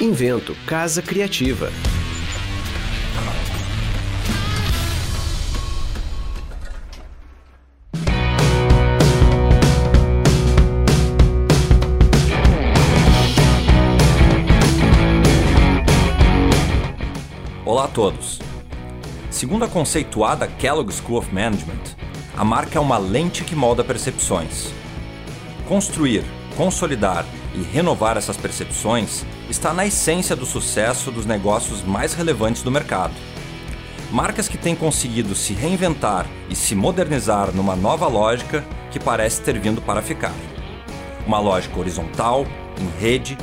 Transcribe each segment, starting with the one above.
Invento Casa Criativa. Olá a todos. Segundo a conceituada Kellogg School of Management, a marca é uma lente que molda percepções. Construir, consolidar e renovar essas percepções está na essência do sucesso dos negócios mais relevantes do mercado. Marcas que têm conseguido se reinventar e se modernizar numa nova lógica que parece ter vindo para ficar. Uma lógica horizontal, em rede,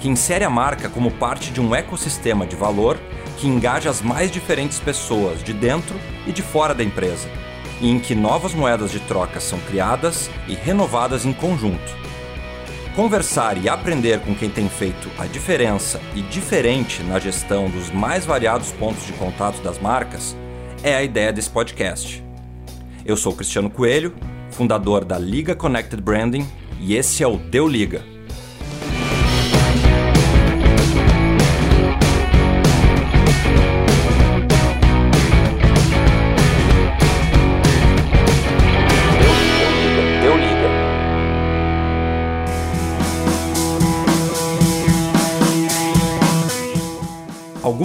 que insere a marca como parte de um ecossistema de valor que engaja as mais diferentes pessoas de dentro e de fora da empresa, e em que novas moedas de troca são criadas e renovadas em conjunto Conversar e aprender com quem tem feito a diferença e diferente na gestão dos mais variados pontos de contato das marcas é a ideia desse podcast. Eu sou Cristiano Coelho, fundador da Liga Connected Branding, e esse é o Deu Liga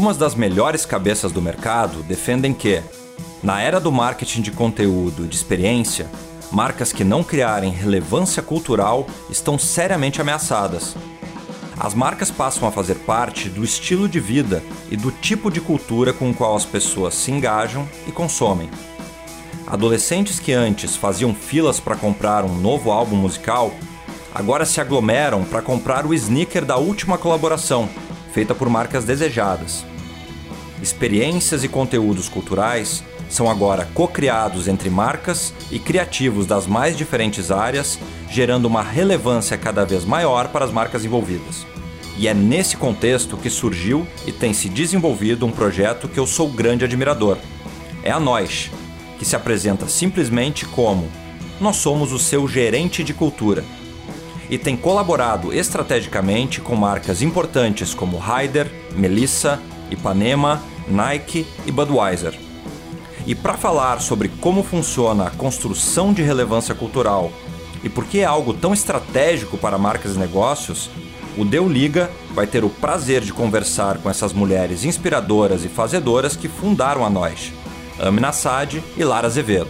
Algumas das melhores cabeças do mercado defendem que, na era do marketing de conteúdo e de experiência, marcas que não criarem relevância cultural estão seriamente ameaçadas. As marcas passam a fazer parte do estilo de vida e do tipo de cultura com o qual as pessoas se engajam e consomem. Adolescentes que antes faziam filas para comprar um novo álbum musical, agora se aglomeram para comprar o sneaker da última colaboração feita por marcas desejadas. Experiências e conteúdos culturais são agora co-criados entre marcas e criativos das mais diferentes áreas, gerando uma relevância cada vez maior para as marcas envolvidas. E é nesse contexto que surgiu e tem se desenvolvido um projeto que eu sou grande admirador. É a Nós, que se apresenta simplesmente como Nós somos o seu gerente de cultura e tem colaborado estrategicamente com marcas importantes como Ryder, Melissa, Ipanema, Nike e Budweiser. E para falar sobre como funciona a construção de relevância cultural e por que é algo tão estratégico para marcas e negócios, o Deu Liga vai ter o prazer de conversar com essas mulheres inspiradoras e fazedoras que fundaram a Nós, Amina Sade e Lara Azevedo.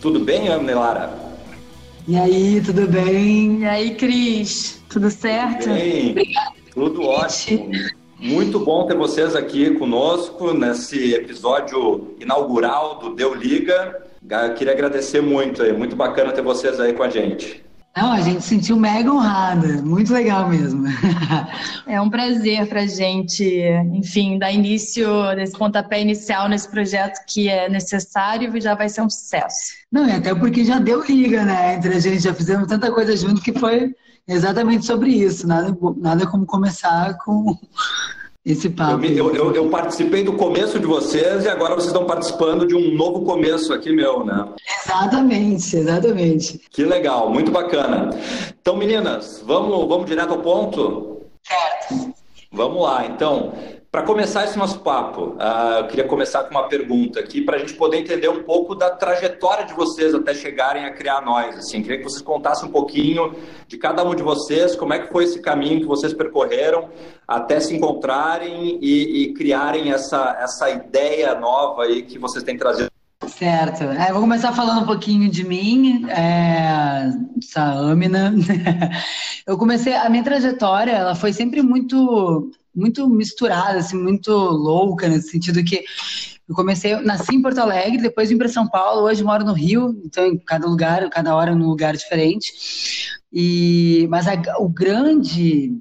Tudo bem, Ana Lara? E aí, tudo bem? E aí, Cris? Tudo certo? Tudo bem. Obrigada. Tudo ótimo. Muito bom ter vocês aqui conosco nesse episódio inaugural do Deu Liga. queria agradecer muito aí, muito bacana ter vocês aí com a gente. Não, a gente se sentiu mega honrada, muito legal mesmo. É um prazer para a gente, enfim, dar início desse pontapé inicial nesse projeto que é necessário e já vai ser um sucesso. Não, e até porque já deu liga, né? Entre a gente, já fizemos tanta coisa junto que foi exatamente sobre isso. Nada, nada como começar com esse papo. Eu, eu, eu, participei do começo de vocês e agora vocês estão participando de um novo começo aqui meu, né? Exatamente, exatamente. Que legal, muito bacana. Então, meninas, vamos, vamos direto ao ponto? Certo. Vamos lá, então. Para começar esse nosso papo, uh, eu queria começar com uma pergunta aqui para a gente poder entender um pouco da trajetória de vocês até chegarem a criar nós. Assim, queria que vocês contassem um pouquinho de cada um de vocês, como é que foi esse caminho que vocês percorreram até se encontrarem e, e criarem essa, essa ideia nova aí que vocês têm trazido. Certo. É, vou começar falando um pouquinho de mim, é, Saamina. Eu comecei a minha trajetória, ela foi sempre muito muito misturada, assim, muito louca, nesse sentido que eu comecei, eu nasci em Porto Alegre, depois vim para São Paulo, hoje moro no Rio, então em cada lugar, cada hora num lugar diferente. E mas a, o grande,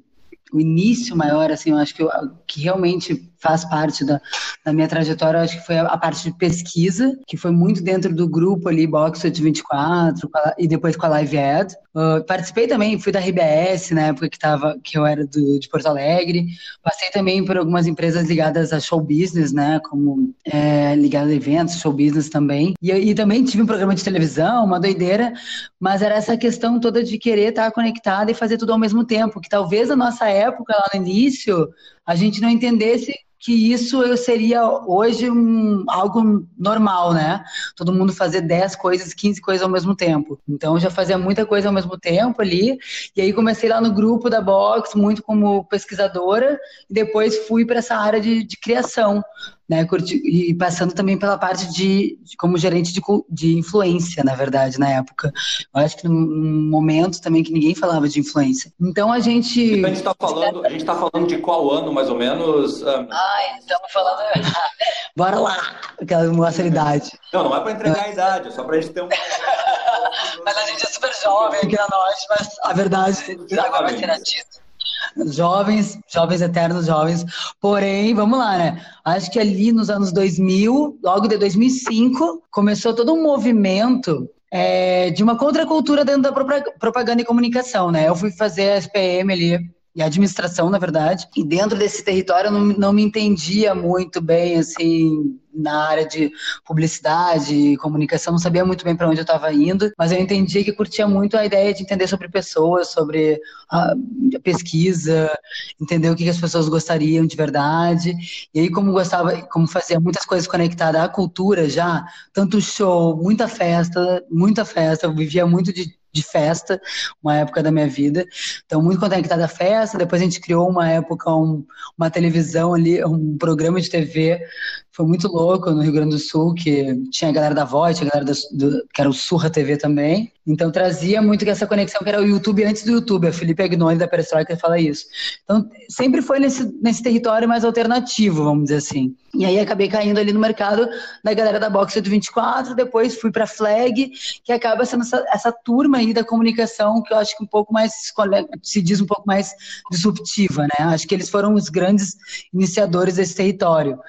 o início maior, assim, eu acho que, eu, que realmente faz parte da, da minha trajetória, acho que foi a, a, parte de pesquisa, que foi muito dentro do grupo ali, Boxed 24, e depois com a Live Ed. Uh, participei também, fui da RBS na época que, tava, que eu era do, de Porto Alegre. Passei também por algumas empresas ligadas a show business, né? Como é, a eventos, show business também. E, e também tive um programa de televisão, uma doideira, mas era essa questão toda de querer estar conectada e fazer tudo ao mesmo tempo, que talvez na nossa época, lá no início, a gente não entendesse que isso eu seria hoje um, algo normal, né? Todo mundo fazer 10 coisas, 15 coisas ao mesmo tempo. Então eu já fazia muita coisa ao mesmo tempo ali, e aí comecei lá no grupo da Box, muito como pesquisadora, e depois fui para essa área de, de criação né, e passando também pela parte de, de como gerente de, de, influência, na verdade, na época. Eu acho que num momento também que ninguém falava de influência. Então a gente. Então, a gente está falando, a gente tá falando de qual ano, mais ou menos? Um... Ai, estamos falando. Bora lá! Aquela mostra a idade. Não, não é para entregar a idade, é só para a gente ter um. mas a gente é super jovem aqui na Norte, mas a verdade agora vai ser artista jovens, jovens eternos, jovens. Porém, vamos lá, né? Acho que ali nos anos 2000, logo de 2005, começou todo um movimento é, de uma contracultura dentro da propaganda e comunicação, né? Eu fui fazer a SPM ali e administração, na verdade. E dentro desse território eu não, não me entendia muito bem, assim, na área de publicidade e comunicação, não sabia muito bem para onde eu estava indo, mas eu entendi que curtia muito a ideia de entender sobre pessoas, sobre a, pesquisa, entender o que, que, as pessoas gostariam de verdade. E aí, como gostava, como fazia muitas coisas conectadas à cultura já, tanto show, muita festa, muita festa, eu vivia muito de de festa, uma época da minha vida. Então, muito conectada à festa. Depois a gente criou uma época, um, uma televisão ali, um programa de TV foi muito louco no Rio Grande do Sul, que tinha a galera da Voz, tinha a galera do, do, que era o Surra TV também. Então trazia muito essa conexão que era o YouTube antes do YouTube. A Felipe Agnoni da Perestroika fala isso. Então sempre foi nesse, nesse território mais alternativo, vamos dizer assim. E aí acabei caindo ali no mercado da galera da Box 24, depois fui para Flag, que acaba sendo essa, essa, turma aí da comunicação que eu acho que um pouco mais se diz um pouco mais disruptiva, né? Acho que eles foram os grandes iniciadores desse território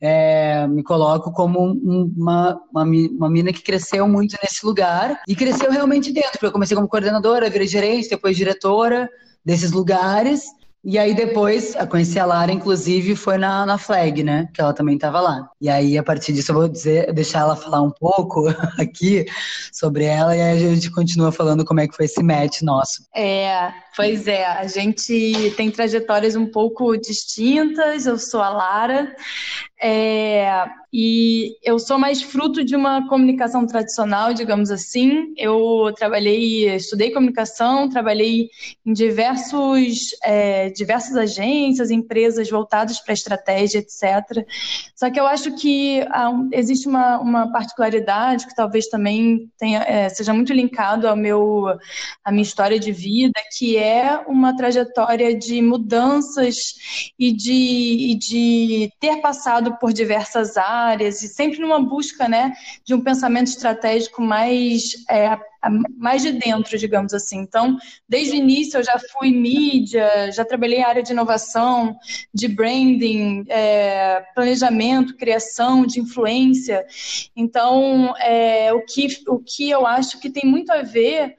é, me coloco como uma, uma, uma mina que cresceu muito nesse lugar e cresceu realmente dentro, porque eu comecei como coordenadora, virei gerente, depois diretora desses lugares e aí depois, a conhecer a Lara, inclusive, foi na, na Flag, né? Que ela também estava lá. E aí, a partir disso, eu vou dizer, deixar ela falar um pouco aqui sobre ela e aí a gente continua falando como é que foi esse match nosso. É, pois é, a gente tem trajetórias um pouco distintas. Eu sou a Lara. É, e eu sou mais fruto de uma comunicação tradicional, digamos assim. Eu trabalhei, estudei comunicação, trabalhei em diversos, é, diversas agências, empresas voltadas para estratégia, etc. Só que eu acho que ah, existe uma, uma particularidade que talvez também tenha, é, seja muito linkado ao meu, à minha história de vida, que é uma trajetória de mudanças e de, e de ter passado por diversas áreas e sempre numa busca, né, de um pensamento estratégico mais é, mais de dentro, digamos assim. Então, desde o início eu já fui mídia, já trabalhei área de inovação, de branding, é, planejamento, criação, de influência. Então, é, o, que, o que eu acho que tem muito a ver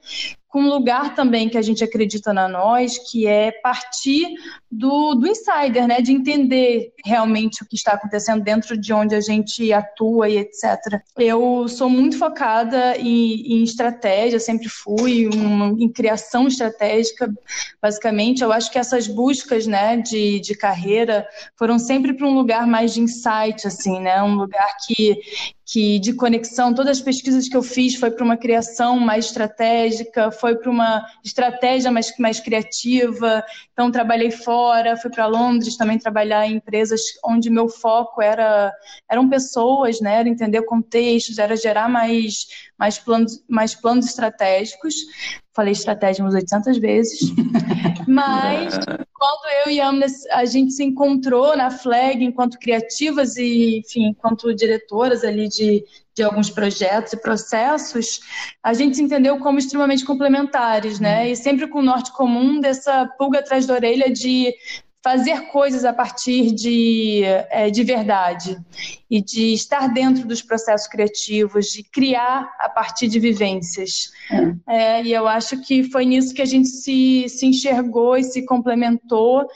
com um lugar também que a gente acredita na nós, que é partir do, do insider, né? De entender realmente o que está acontecendo dentro de onde a gente atua e etc. Eu sou muito focada em, em estratégia, sempre fui, um, em criação estratégica, basicamente. Eu acho que essas buscas, né, de, de carreira foram sempre para um lugar mais de insight, assim, né? Um lugar que, que de conexão, todas as pesquisas que eu fiz foi para uma criação mais estratégica, foi para uma estratégia mais, mais criativa. Então, trabalhei fora, fui para Londres também trabalhar em empresas onde meu foco era eram pessoas, né? Era entender contextos, era gerar mais, mais, planos, mais planos estratégicos. Falei estratégia umas 800 vezes. Mas quando eu e a Amna, a gente se encontrou na Flag enquanto criativas e, enfim, enquanto diretoras ali de, de alguns projetos e processos, a gente se entendeu como extremamente complementares, né? E sempre com o norte comum dessa pulga atrás da orelha de fazer coisas a partir de, é, de verdade e de estar dentro dos processos criativos, de criar a partir de vivências. É. É, e eu acho que foi nisso que a gente se, se enxergou e se complementou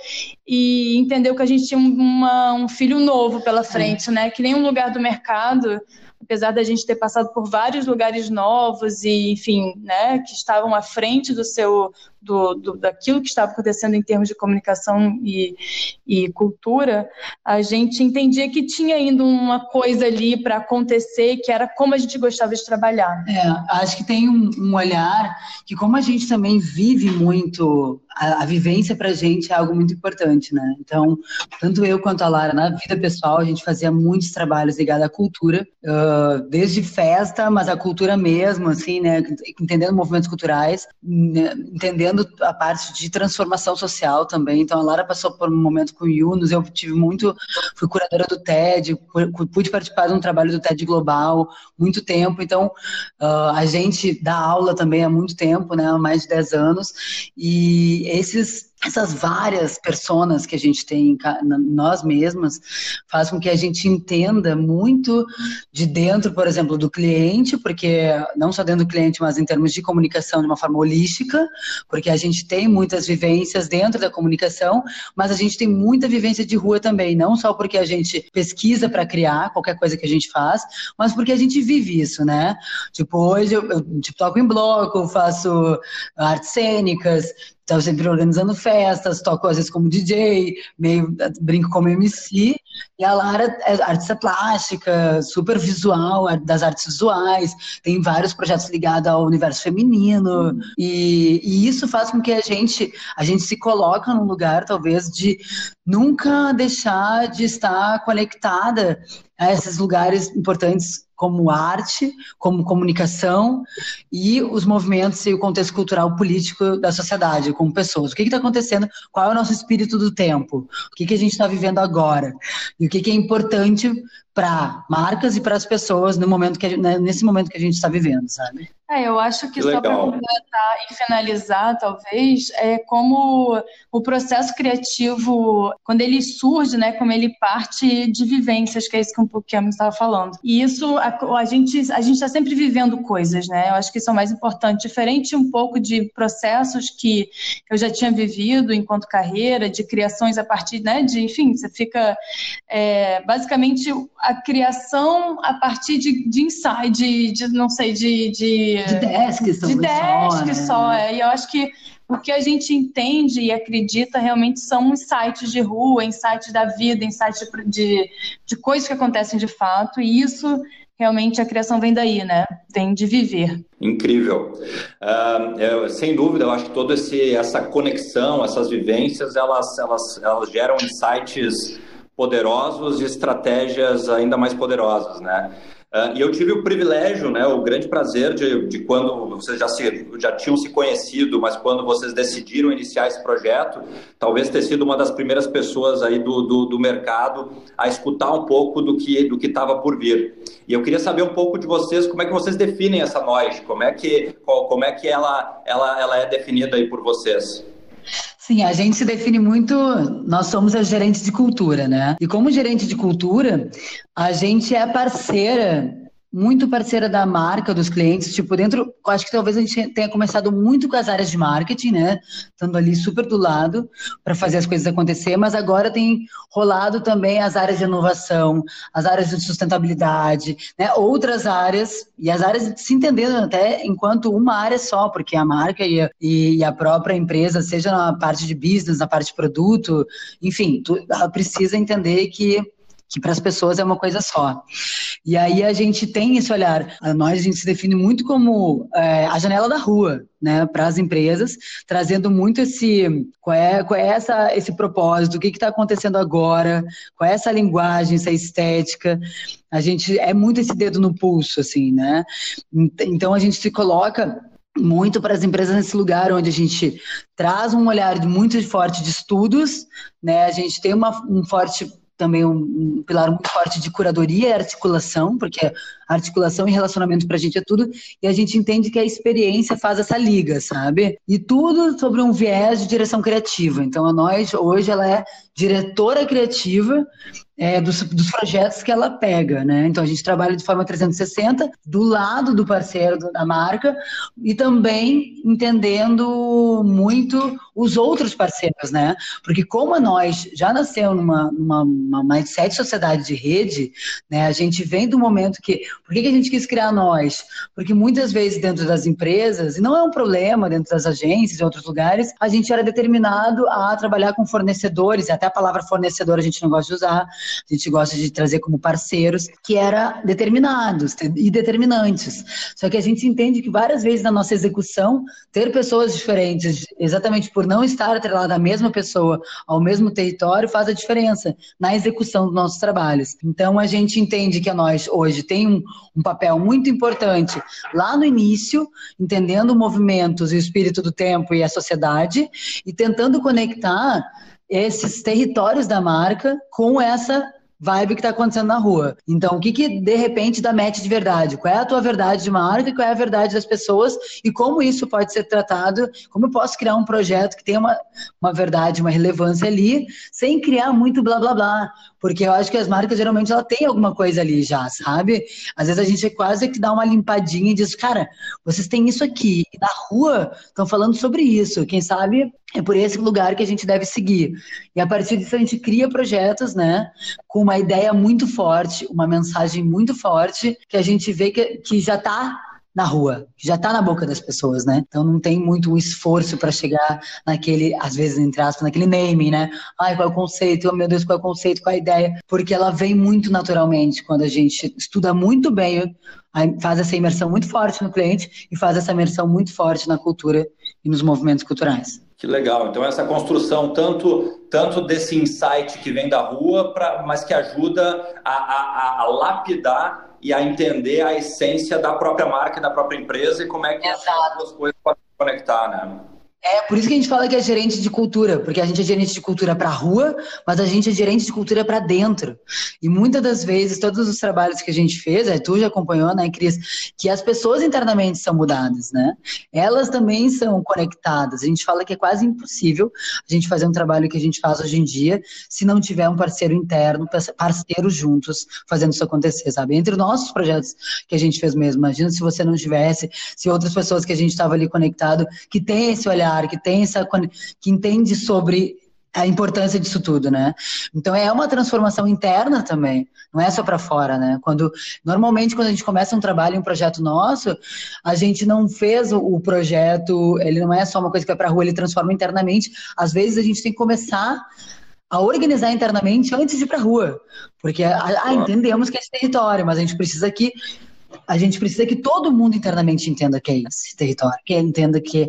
e entendeu que a gente tinha uma, um filho novo pela frente, né? Que nenhum lugar do mercado apesar da gente ter passado por vários lugares novos e, enfim, né, que estavam à frente do seu do, do, daquilo que estava acontecendo em termos de comunicação e, e cultura, a gente entendia que tinha ainda uma coisa ali para acontecer, que era como a gente gostava de trabalhar. É, acho que tem um, um olhar que, como a gente também vive muito, a, a vivência para a gente é algo muito importante, né? Então, tanto eu quanto a Lara, na vida pessoal, a gente fazia muitos trabalhos ligados à cultura, uh, desde festa, mas a cultura mesmo, assim, né? Entendendo movimentos culturais, né? entendendo a parte de transformação social também. Então, a Lara passou por um momento com o Yunus, eu tive muito, fui curadora do TED, pude participar de um trabalho do TED Global muito tempo. Então, uh, a gente dá aula também há muito tempo, né, há mais de 10 anos, e esses essas várias personas que a gente tem nós mesmas faz com que a gente entenda muito de dentro, por exemplo, do cliente, porque não só dentro do cliente, mas em termos de comunicação de uma forma holística, porque a gente tem muitas vivências dentro da comunicação, mas a gente tem muita vivência de rua também, não só porque a gente pesquisa para criar qualquer coisa que a gente faz, mas porque a gente vive isso, né? Tipo, hoje eu, eu tipo, toco em bloco, faço artes cênicas, Estava sempre organizando festas, toco às vezes como DJ, meio brinco como MC. E a Lara é artista plástica, super visual, das artes visuais, tem vários projetos ligados ao universo feminino. E, e, isso faz com que a gente, a gente se coloca num lugar, talvez, de nunca deixar de estar conectada a esses lugares importantes como arte, como comunicação e os movimentos e o contexto cultural político da sociedade, como pessoas. O que está acontecendo? Qual é o nosso espírito do tempo? O que, que a gente está vivendo agora? E o que, que é importante para marcas e para as pessoas no momento que né, nesse momento que a gente está vivendo, sabe? É, eu acho que, que só para completar e finalizar, talvez, é como o processo criativo, quando ele surge, né, como ele parte de vivências, que é isso que um a estava falando. E isso, a, a gente a gente está sempre vivendo coisas, né? Eu acho que isso é o mais importante, diferente um pouco de processos que eu já tinha vivido enquanto carreira, de criações a partir, né, de, enfim, você fica é, basicamente a criação a partir de, de insight, de, de não sei, de, de de desk, de desk só, né? só é. E eu acho que o que a gente entende e acredita realmente são insights de rua, insights da vida, insights de, de coisas que acontecem de fato, e isso realmente a criação vem daí, né? Vem de viver. Incrível. Uh, eu, sem dúvida, eu acho que toda essa conexão, essas vivências, elas, elas, elas geram insights poderosos e estratégias ainda mais poderosas, né? Uh, e eu tive o privilégio, né, o grande prazer de, de quando vocês já, se, já tinham se conhecido, mas quando vocês decidiram iniciar esse projeto, talvez ter sido uma das primeiras pessoas aí do, do, do mercado a escutar um pouco do que do que estava por vir. E eu queria saber um pouco de vocês, como é que vocês definem essa noite, como é que, como é que ela, ela, ela é definida aí por vocês? Sim, a gente se define muito, nós somos as gerentes de cultura, né? E como gerente de cultura, a gente é parceira muito parceira da marca, dos clientes, tipo, dentro, acho que talvez a gente tenha começado muito com as áreas de marketing, né, estando ali super do lado para fazer as coisas acontecer, mas agora tem rolado também as áreas de inovação, as áreas de sustentabilidade, né, outras áreas, e as áreas se entendendo até enquanto uma área só, porque a marca e a, e a própria empresa, seja na parte de business, na parte de produto, enfim, tu, precisa entender que que para as pessoas é uma coisa só. E aí a gente tem esse olhar. Nós a gente se define muito como é, a janela da rua, né, para as empresas, trazendo muito esse qual é, qual é essa, esse propósito, o que está acontecendo agora, qual é essa linguagem, essa estética. A gente é muito esse dedo no pulso, assim, né? Então a gente se coloca muito para as empresas nesse lugar onde a gente traz um olhar muito forte de estudos, né? A gente tem uma, um forte também um, um, pilar muito forte de curadoria e articulação, porque articulação e relacionamento para a gente é tudo, e a gente entende que a experiência faz essa liga, sabe? E tudo sobre um viés de direção criativa. Então, a nós, hoje, ela é diretora criativa é, dos, dos, projetos que ela pega, né? Então a gente trabalha de forma 360 do lado do parceiro da marca e também entendendo muito os outros parceiros, né? Porque como a nós já nasceu numa, numa uma mindset sociedade de rede, né? A gente vem do momento que por que, que a gente quis criar nós? Porque muitas vezes dentro das empresas e não é um problema dentro das agências e outros lugares, a gente era determinado a trabalhar com fornecedores, até a palavra fornecedor a gente não gosta de usar a gente gosta de trazer como parceiros, que era determinados e determinantes. Só que a gente entende que várias vezes na nossa execução, ter pessoas diferentes, exatamente por não estar atrelada à mesma pessoa, ao mesmo território, faz a diferença na execução dos nossos trabalhos. Então a gente entende que a nós hoje tem um, um papel muito importante lá no início, entendendo movimentos e o espírito do tempo e a sociedade, e tentando conectar esses territórios da marca com essa vibe que está acontecendo na rua. Então, o que que de repente dá match de verdade? Qual é a tua verdade de marca e qual é a verdade das pessoas e como isso pode ser tratado? Como eu posso criar um projeto que tenha uma, uma verdade, uma relevância ali, sem criar muito blá blá blá? Porque eu acho que as marcas geralmente ela tem alguma coisa ali já, sabe? Às vezes a gente quase que dá uma limpadinha e diz, cara, vocês têm isso aqui, na rua estão falando sobre isso. Quem sabe é por esse lugar que a gente deve seguir. E a partir disso a gente cria projetos, né, com uma ideia muito forte, uma mensagem muito forte, que a gente vê que, que já está na rua, já está na boca das pessoas, né? Então não tem muito um esforço para chegar naquele, às vezes, entre aspas, naquele naming, né? Ai, qual é o conceito? Oh, meu Deus, qual é o conceito? Qual é a ideia? Porque ela vem muito naturalmente quando a gente estuda muito bem, faz essa imersão muito forte no cliente e faz essa imersão muito forte na cultura e nos movimentos culturais. Que legal. Então, essa construção tanto, tanto desse insight que vem da rua, pra, mas que ajuda a, a, a, lapidar e a entender a essência da própria marca e da própria empresa e como é que as duas coisas podem se conectar, né? É, por isso que a gente fala que é gerente de cultura, porque a gente é gerente de cultura para a rua, mas a gente é gerente de cultura para dentro. E muitas das vezes, todos os trabalhos que a gente fez, é, tu já acompanhou, né, Cris, que as pessoas internamente são mudadas, né? Elas também são conectadas. A gente fala que é quase impossível a gente fazer um trabalho que a gente faz hoje em dia se não tiver um parceiro interno, parceiros juntos fazendo isso acontecer, sabe? Entre os nossos projetos que a gente fez mesmo, imagina se você não tivesse, se outras pessoas que a gente estava ali conectado, que tem esse olhar que tem essa que entende sobre a importância disso tudo, né? Então é uma transformação interna também, não é só para fora, né? Quando normalmente quando a gente começa um trabalho, um projeto nosso, a gente não fez o, o projeto, ele não é só uma coisa que vai para rua, ele transforma internamente. Às vezes a gente tem que começar a organizar internamente antes de ir para rua, porque ah, entendemos que é esse território, mas a gente precisa que a gente precisa que todo mundo internamente entenda que é esse território, que entenda que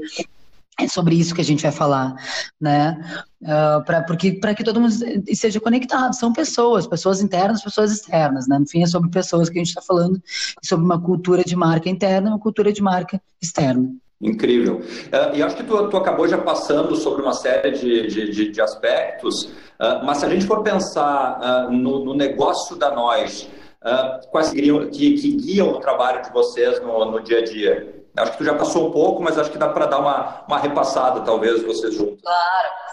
é sobre isso que a gente vai falar, né? Uh, pra, porque para que todo mundo seja conectado, são pessoas, pessoas internas, pessoas externas, né? No fim é sobre pessoas que a gente está falando, sobre uma cultura de marca interna, uma cultura de marca externa. Incrível. Uh, e acho que tu, tu, acabou já passando sobre uma série de, de, de, de aspectos, uh, mas se a gente for pensar no, no, negócio da nós, quais que, que, guiam o trabalho de vocês no, no dia a dia? Acho que tu já passou um pouco, mas acho que dá para dar uma, uma repassada, talvez, vocês juntos. Claro.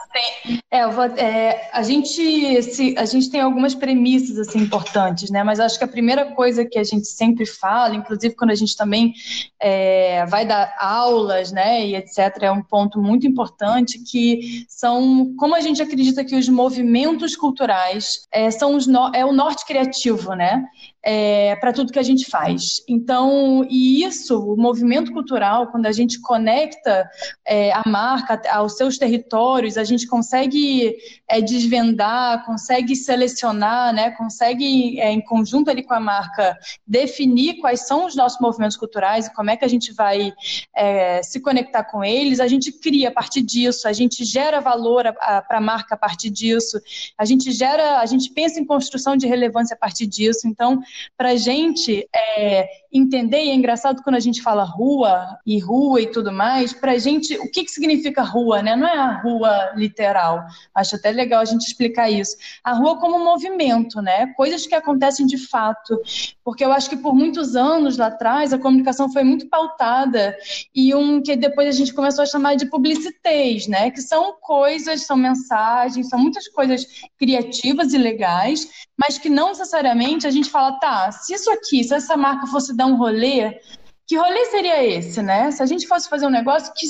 É, vou, é, a, gente, se, a gente tem algumas premissas assim, importantes, né? Mas acho que a primeira coisa que a gente sempre fala, inclusive quando a gente também é, vai dar aulas, né, e etc., é um ponto muito importante que são como a gente acredita que os movimentos culturais é, são os no, é o norte criativo, né? É, para tudo que a gente faz. Então, e isso, o movimento cultural, quando a gente conecta é, a marca aos seus territórios, a gente consegue é, desvendar, consegue selecionar, né, consegue, é, em conjunto ali com a marca, definir quais são os nossos movimentos culturais e como é que a gente vai é, se conectar com eles. A gente cria a partir disso, a gente gera valor para a marca a partir disso, a gente gera, a gente pensa em construção de relevância a partir disso. Então, Para a gente é, entender, e é engraçado quando a gente fala rua e rua e tudo mais, para a gente, o que, que significa rua, né? Não é a rua literal. Acho até legal a gente explicar isso. A rua como movimento, né? Coisas que acontecem de fato. Porque eu acho que por muitos anos lá atrás a comunicação foi muito pautada e um que depois a gente começou a chamar de publicitez, né? Que são coisas, são mensagens, são muitas coisas criativas e legais, mas que não necessariamente a gente fala, tá, se isso aqui, se essa marca fosse dar um rolê, que rolê seria esse, né? Se a gente fosse fazer um negócio, que,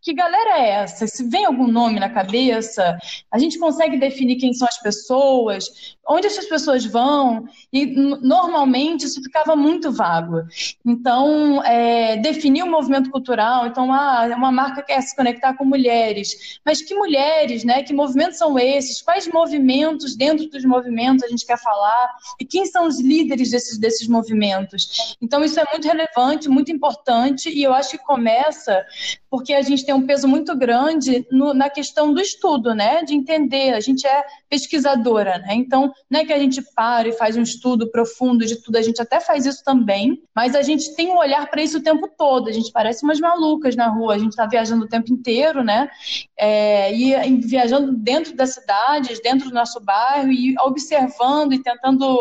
que galera é essa? Se vem algum nome na cabeça, a gente consegue definir quem são as pessoas, onde essas pessoas vão, e normalmente isso ficava muito vago. Então, é, definir o um movimento cultural, então, ah, uma marca quer se conectar com mulheres, mas que mulheres, né? Que movimentos são esses? Quais movimentos dentro dos movimentos a gente quer falar? E quem são os líderes desses, desses movimentos? Então, isso é muito relevante, muito importante, e eu acho que começa porque a gente tem um peso muito grande no, na questão do estudo, né? De entender, a gente é pesquisadora, né? Então, não é que a gente para e faz um estudo profundo de tudo, a gente até faz isso também, mas a gente tem um olhar para isso o tempo todo, a gente parece umas malucas na rua, a gente está viajando o tempo inteiro, né? É, e viajando dentro das cidades, dentro do nosso bairro, e observando e tentando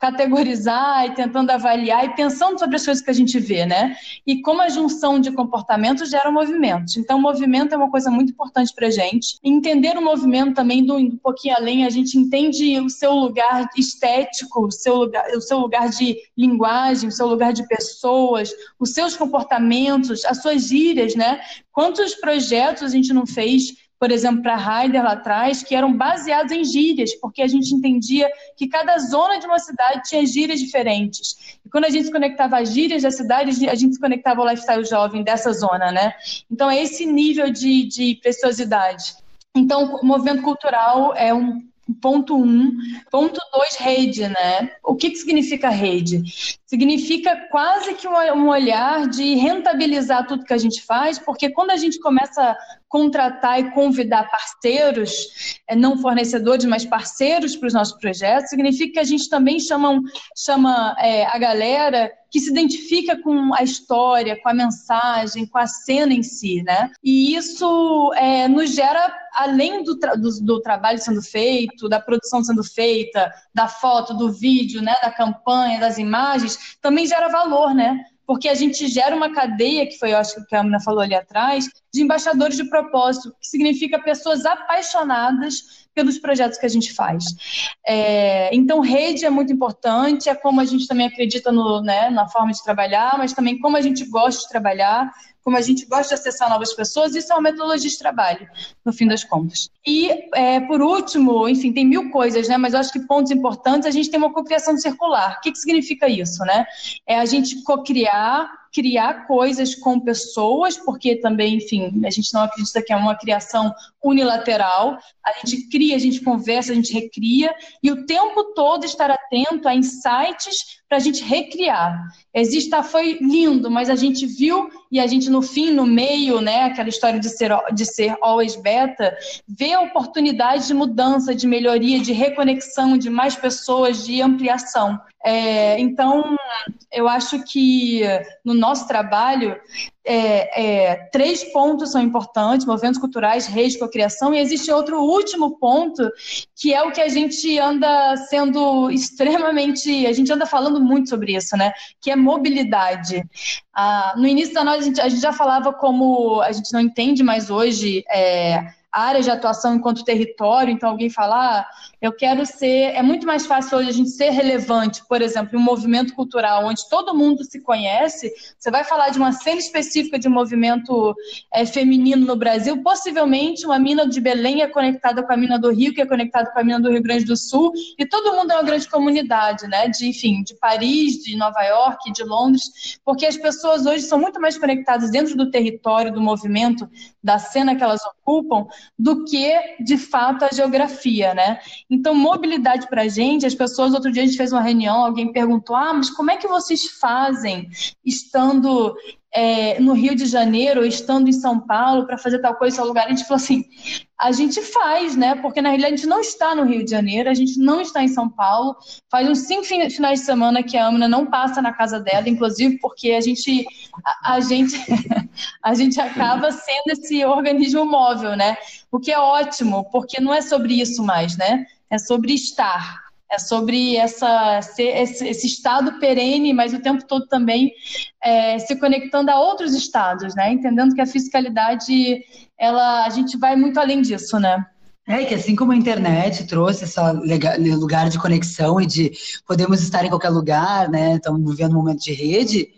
categorizar e tentando avaliar e pensando sobre as coisas que a gente vê, né? E como a junção de comportamentos gera movimentos. Então, movimento é uma coisa muito importante para a gente. entender o movimento também, do, um pouquinho além, a gente entende o seu lugar estético, o seu lugar, o seu lugar de linguagem, o seu lugar de pessoas, os seus comportamentos, as suas gírias, né? Quantos projetos a gente não fez por exemplo, para Heider lá atrás, que eram baseados em gírias, porque a gente entendia que cada zona de uma cidade tinha gírias diferentes. E quando a gente se conectava às gírias da cidade, a gente se conectava ao lifestyle jovem dessa zona, né? Então, é esse nível de, de preciosidade. Então, o movimento cultural é um ponto um. Ponto dois, rede, né? O que, que significa rede? Significa quase que um olhar de rentabilizar tudo que a gente faz, porque quando a gente começa contratar e convidar parceiros, é, não fornecedores, mas parceiros para os nossos projetos, significa que a gente também chama, chama é, a galera que se identifica com a história, com a mensagem, com a cena em si, né? E isso é, nos gera, além do, tra do, do, trabalho sendo feito, da produção sendo feita, da foto, do vídeo, né, da campanha, das imagens, também gera valor, né? Porque a gente gera uma cadeia, que foi, eu acho que a Amina falou ali atrás, de embaixadores de propósito, que significa pessoas apaixonadas pelos projetos que a gente faz. É, então, rede é muito importante, é como a gente também acredita no, né, na forma de trabalhar, mas também como a gente gosta de trabalhar, como a gente gosta de acessar novas pessoas, isso é uma metodologia de trabalho, no fim das contas. E, é, por último, enfim, tem mil coisas, né? Mas eu acho que pontos importantes, a gente tem uma cocriação circular. O que, que significa isso, né? É a gente cocriar criar coisas com pessoas, porque também, enfim, a gente não acredita que é uma criação unilateral. A gente cria, a gente conversa, a gente recria, e o tempo todo estar atento a insights para a gente recriar. Existe, tá, foi lindo, mas a gente viu e a gente no fim, no meio, né, aquela história de ser, de ser always beta, vê a oportunidade de mudança, de melhoria, de reconexão de mais pessoas, de ampliação. É, então, eu acho que no nosso trabalho, é, é, três pontos são importantes: movimentos culturais, redes, cocriação, e existe outro último ponto, que é o que a gente anda sendo extremamente. A gente anda falando muito sobre isso, né? Que é mobilidade. Ah, no início da noite, a gente, a gente já falava como a gente não entende mais hoje. É, área de atuação enquanto território, então alguém falar, ah, eu quero ser. É muito mais fácil hoje a gente ser relevante, por exemplo, em um movimento cultural onde todo mundo se conhece. Você vai falar de uma cena específica de movimento é, feminino no Brasil, possivelmente uma mina de Belém é conectada com a mina do Rio, que é conectada com a mina do Rio Grande do Sul, e todo mundo é uma grande comunidade, né? De, enfim, de Paris, de Nova York, de Londres, porque as pessoas hoje são muito mais conectadas dentro do território, do movimento, da cena que elas ocupam, do que, de fato, a geografia, né? Então, mobilidade para a gente, as pessoas, outro dia a gente fez uma reunião, alguém perguntou, ah, mas como é que vocês fazem estando é, no Rio de Janeiro, estando em São Paulo para fazer tal coisa em tal lugar, a gente falou assim, a gente faz, né? Porque na realidade a gente não está no Rio de Janeiro, a gente não está em São Paulo. Faz uns cinco finais de semana que a Amina não passa na casa dela, inclusive porque a gente a, a gente a gente acaba sendo esse organismo móvel, né? O que é ótimo, porque não é sobre isso mais, né? É sobre estar. É sobre essa, esse, estado perene, mas o tempo todo também é, se conectando a outros estados, né? Entendendo que a fiscalidade, ela, a gente vai muito além disso, né? É, que assim como a internet trouxe esse lugar de conexão e de podemos estar em qualquer lugar, né? Estamos vivendo um momento de rede,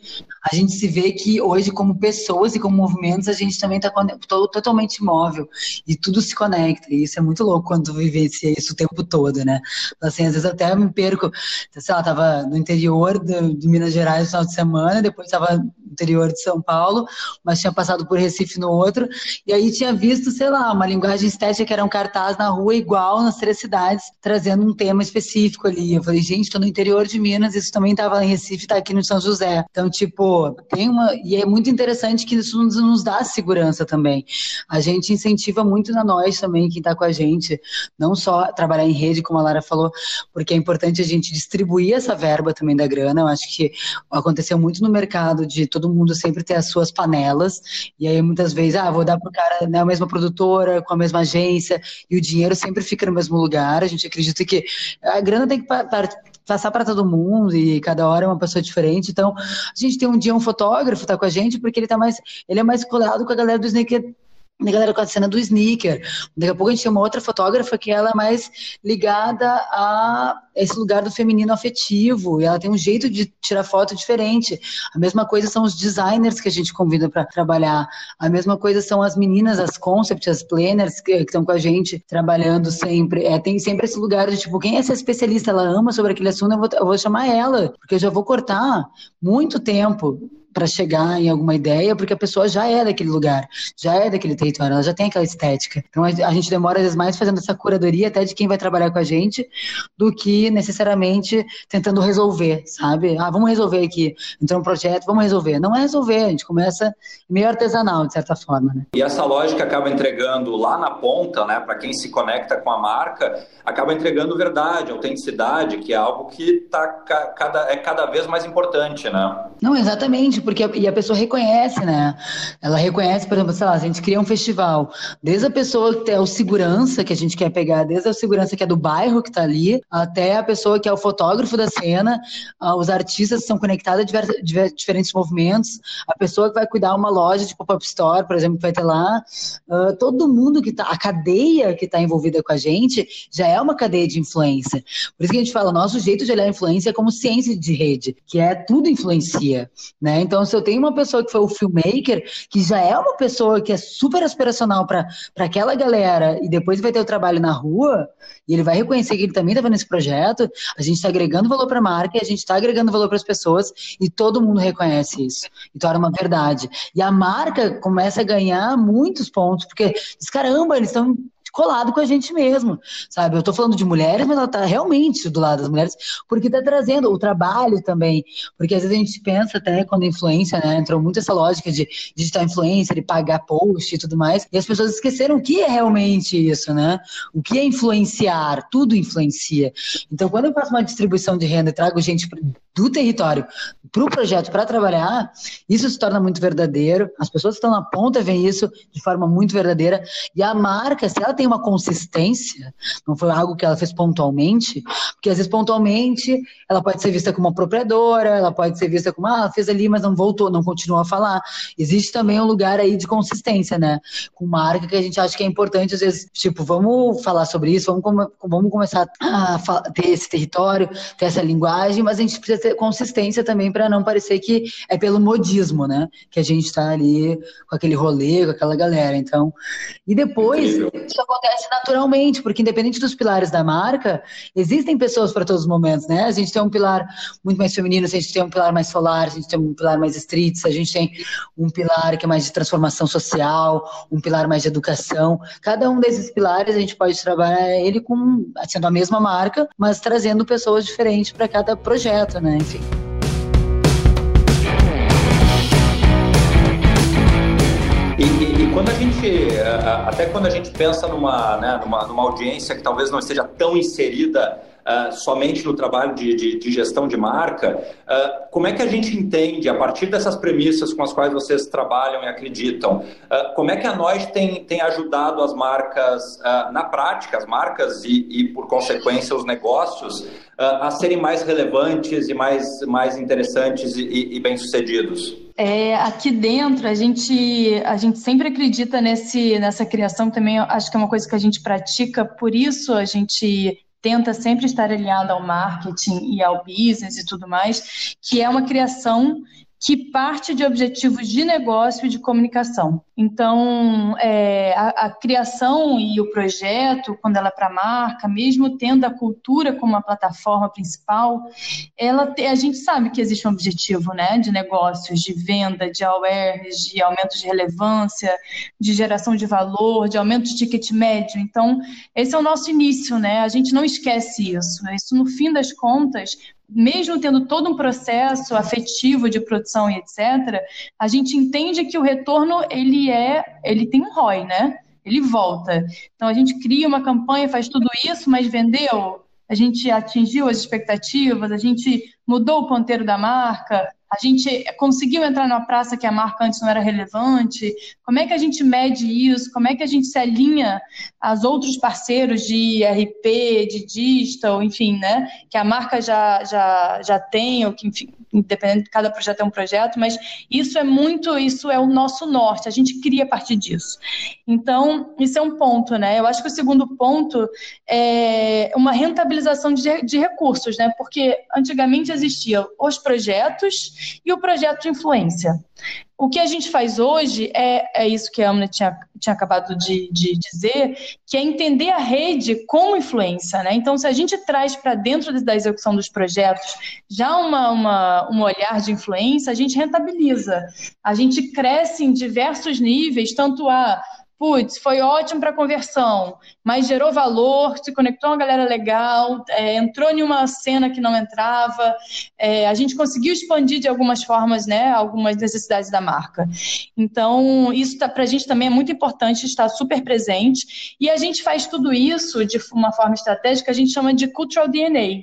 a gente se vê que hoje, como pessoas e como movimentos, a gente também está totalmente imóvel e tudo se conecta. E isso é muito louco quando tu vivencia isso o tempo todo, né? Assim, às vezes até me perco, sei lá, tava no interior de, de Minas Gerais no final de semana, depois estava no interior de São Paulo, mas tinha passado por Recife no outro, e aí tinha visto, sei lá, uma linguagem estética que era um cartaz cartaz na rua igual nas três cidades, trazendo um tema específico ali. Eu falei, gente, tô no interior de Minas, isso também tava em Recife, tá aqui no São José. Então, tipo, tem uma. E é muito interessante que isso nos, nos dá segurança também. A gente incentiva muito na nós também, quem tá com a gente, não só trabalhar em rede, como a Lara falou, porque é importante a gente distribuir essa verba também da grana. Eu acho que aconteceu muito no mercado de todo mundo sempre ter as suas panelas, e aí muitas vezes, ah, vou dar pro cara né, a mesma produtora, com a mesma agência, e o dinheiro sempre fica no mesmo lugar. A gente acredita que a grana tem que passar para todo mundo e cada hora é uma pessoa diferente. Então, a gente tem um dia um fotógrafo tá com a gente porque ele tá mais ele é mais colado com a galera do sneaker da galera com a cena do sneaker. Daqui a pouco a gente tem uma outra fotógrafa que ela é mais ligada a esse lugar do feminino afetivo e ela tem um jeito de tirar foto diferente. A mesma coisa são os designers que a gente convida para trabalhar. A mesma coisa são as meninas, as concept, as planners que estão com a gente trabalhando sempre. É, tem sempre esse lugar de tipo, quem é essa especialista? Ela ama sobre aquele assunto, eu vou, eu vou chamar ela, porque eu já vou cortar muito tempo para chegar em alguma ideia, porque a pessoa já é daquele lugar, já é daquele território, ela já tem aquela estética. Então a, gente demora às vezes mais fazendo essa curadoria até de quem vai trabalhar com a gente, do que necessariamente tentando resolver, sabe? Ah, vamos resolver aqui. Então um projeto, vamos resolver. Não é resolver, a gente começa meio artesanal, de certa forma. Né? E essa lógica acaba entregando lá na ponta, né, para quem se conecta com a marca, acaba entregando verdade, autenticidade, que é algo que tá cada, é cada vez mais importante, né? Não, exatamente porque e a pessoa reconhece, né? Ela reconhece, por exemplo, sei lá, a gente cria um festival, desde a pessoa que é o segurança que a gente quer pegar, desde a segurança que é do bairro que está ali, até a pessoa que é o fotógrafo da cena, os artistas são conectados a diferentes movimentos, a pessoa que vai cuidar uma loja de pop-up store, por exemplo, que vai ter lá, uh, todo mundo que tá, a cadeia que está envolvida com a gente já é uma cadeia de influência. Por isso que a gente fala, nosso jeito de olhar a influência é como ciência de rede, que é tudo influencia, né? Então, se eu tenho uma pessoa que foi o filmmaker, que já é uma pessoa que é super aspiracional para aquela galera, e depois vai ter o trabalho na rua, e ele vai reconhecer que ele também está vendo esse projeto, a gente está agregando valor para a marca, a gente está agregando valor para as pessoas, e todo mundo reconhece isso. E torna uma verdade. E a marca começa a ganhar muitos pontos, porque diz, caramba, eles estão colado com a gente mesmo, sabe? Eu estou falando de mulheres, mas ela está realmente do lado das mulheres, porque está trazendo o trabalho também, porque às vezes a gente pensa até quando influência, né? Entrou muito essa lógica de digital influencer e pagar post e tudo mais, e as pessoas esqueceram o que é realmente isso, né? O que é influenciar? Tudo influencia. Então, quando eu faço uma distribuição de renda e trago gente do território para o projeto para trabalhar, isso se torna muito verdadeiro. As pessoas que estão na ponta veem isso de forma muito verdadeira. E a marca, se ela tem uma consistência, não foi algo que ela fez pontualmente, porque às vezes pontualmente ela pode ser vista como uma apropriadora, ela pode ser vista como, ah, ela fez ali, mas não voltou, não continuou a falar. Existe também um lugar aí de consistência, né? Com marca que a gente acha que é importante, às vezes, tipo, vamos falar sobre isso, vamos, vamos começar a ter esse território, ter essa linguagem, mas a gente precisa ter consistência também para não parecer que é pelo modismo, né? Que a gente está ali com aquele rolê, com aquela galera. Então, e depois acontece naturalmente, porque independente dos pilares da marca, existem pessoas para todos os momentos, né? A gente tem um pilar muito mais feminino, a gente tem um pilar mais solar, a gente tem um pilar mais streets, a gente tem um pilar que é mais de transformação social, um pilar mais de educação. Cada um desses pilares a gente pode trabalhar ele com sendo a mesma marca, mas trazendo pessoas diferentes para cada projeto, né? Enfim. Quando a gente, até quando a gente pensa numa, né, numa, numa audiência que talvez não esteja tão inserida uh, somente no trabalho de, de, de gestão de marca, uh, como é que a gente entende, a partir dessas premissas com as quais vocês trabalham e acreditam, uh, como é que a nós tem, tem ajudado as marcas na prática, as marcas e, e por consequência, os negócios, a serem mais relevantes e mais, mais interessantes e, e, e bem-sucedidos? É, aqui dentro, a gente, a gente sempre acredita nesse, nessa criação, também acho que é uma coisa que a gente pratica, por isso a gente tenta sempre estar alinhado ao marketing e ao business e tudo mais, que é uma criação que parte de objetivos de negócio e de comunicação. Então, é, a, a, criação e o projeto, quando ela é para a marca, mesmo tendo a cultura como a plataforma principal, ela a gente sabe que existe um objetivo né, de negócios, de venda, de awareness, de aumento de relevância, de geração de valor, de aumento de ticket médio. Então, esse é o nosso início, né? A gente não esquece isso. Isso, no fim das contas, mesmo tendo todo um processo afetivo de produção e etc., a gente entende que o retorno ele é, ele tem um ROI, né? Ele volta. Então a gente cria uma campanha, faz tudo isso, mas vendeu? A gente atingiu as expectativas, a gente mudou o ponteiro da marca, a gente conseguiu entrar numa praça que a marca antes não era relevante? Como é que a gente mede isso? Como é que a gente se alinha aos outros parceiros de RP, de digital, enfim, né? Que a marca já, já, já tem, ou que, enfim, independente de cada projeto é um projeto, mas isso é muito, isso é o nosso norte, a gente cria a partir disso. Então, isso é um ponto, né? Eu acho que o segundo ponto é uma rentabilização de, de recursos, né? Porque antigamente existiam os projetos e o projeto de influência. O que a gente faz hoje é, é isso que a Amna tinha, tinha acabado de, de dizer, que é entender a rede como influência. Né? Então, se a gente traz para dentro da execução dos projetos já uma, uma, um olhar de influência, a gente rentabiliza. A gente cresce em diversos níveis, tanto a putz, foi ótimo para conversão, mas gerou valor, se conectou uma galera legal, é, entrou em uma cena que não entrava, é, a gente conseguiu expandir de algumas formas, né, algumas necessidades da marca. Então, isso tá, para a gente também é muito importante estar super presente, e a gente faz tudo isso de uma forma estratégica, a gente chama de Cultural DNA.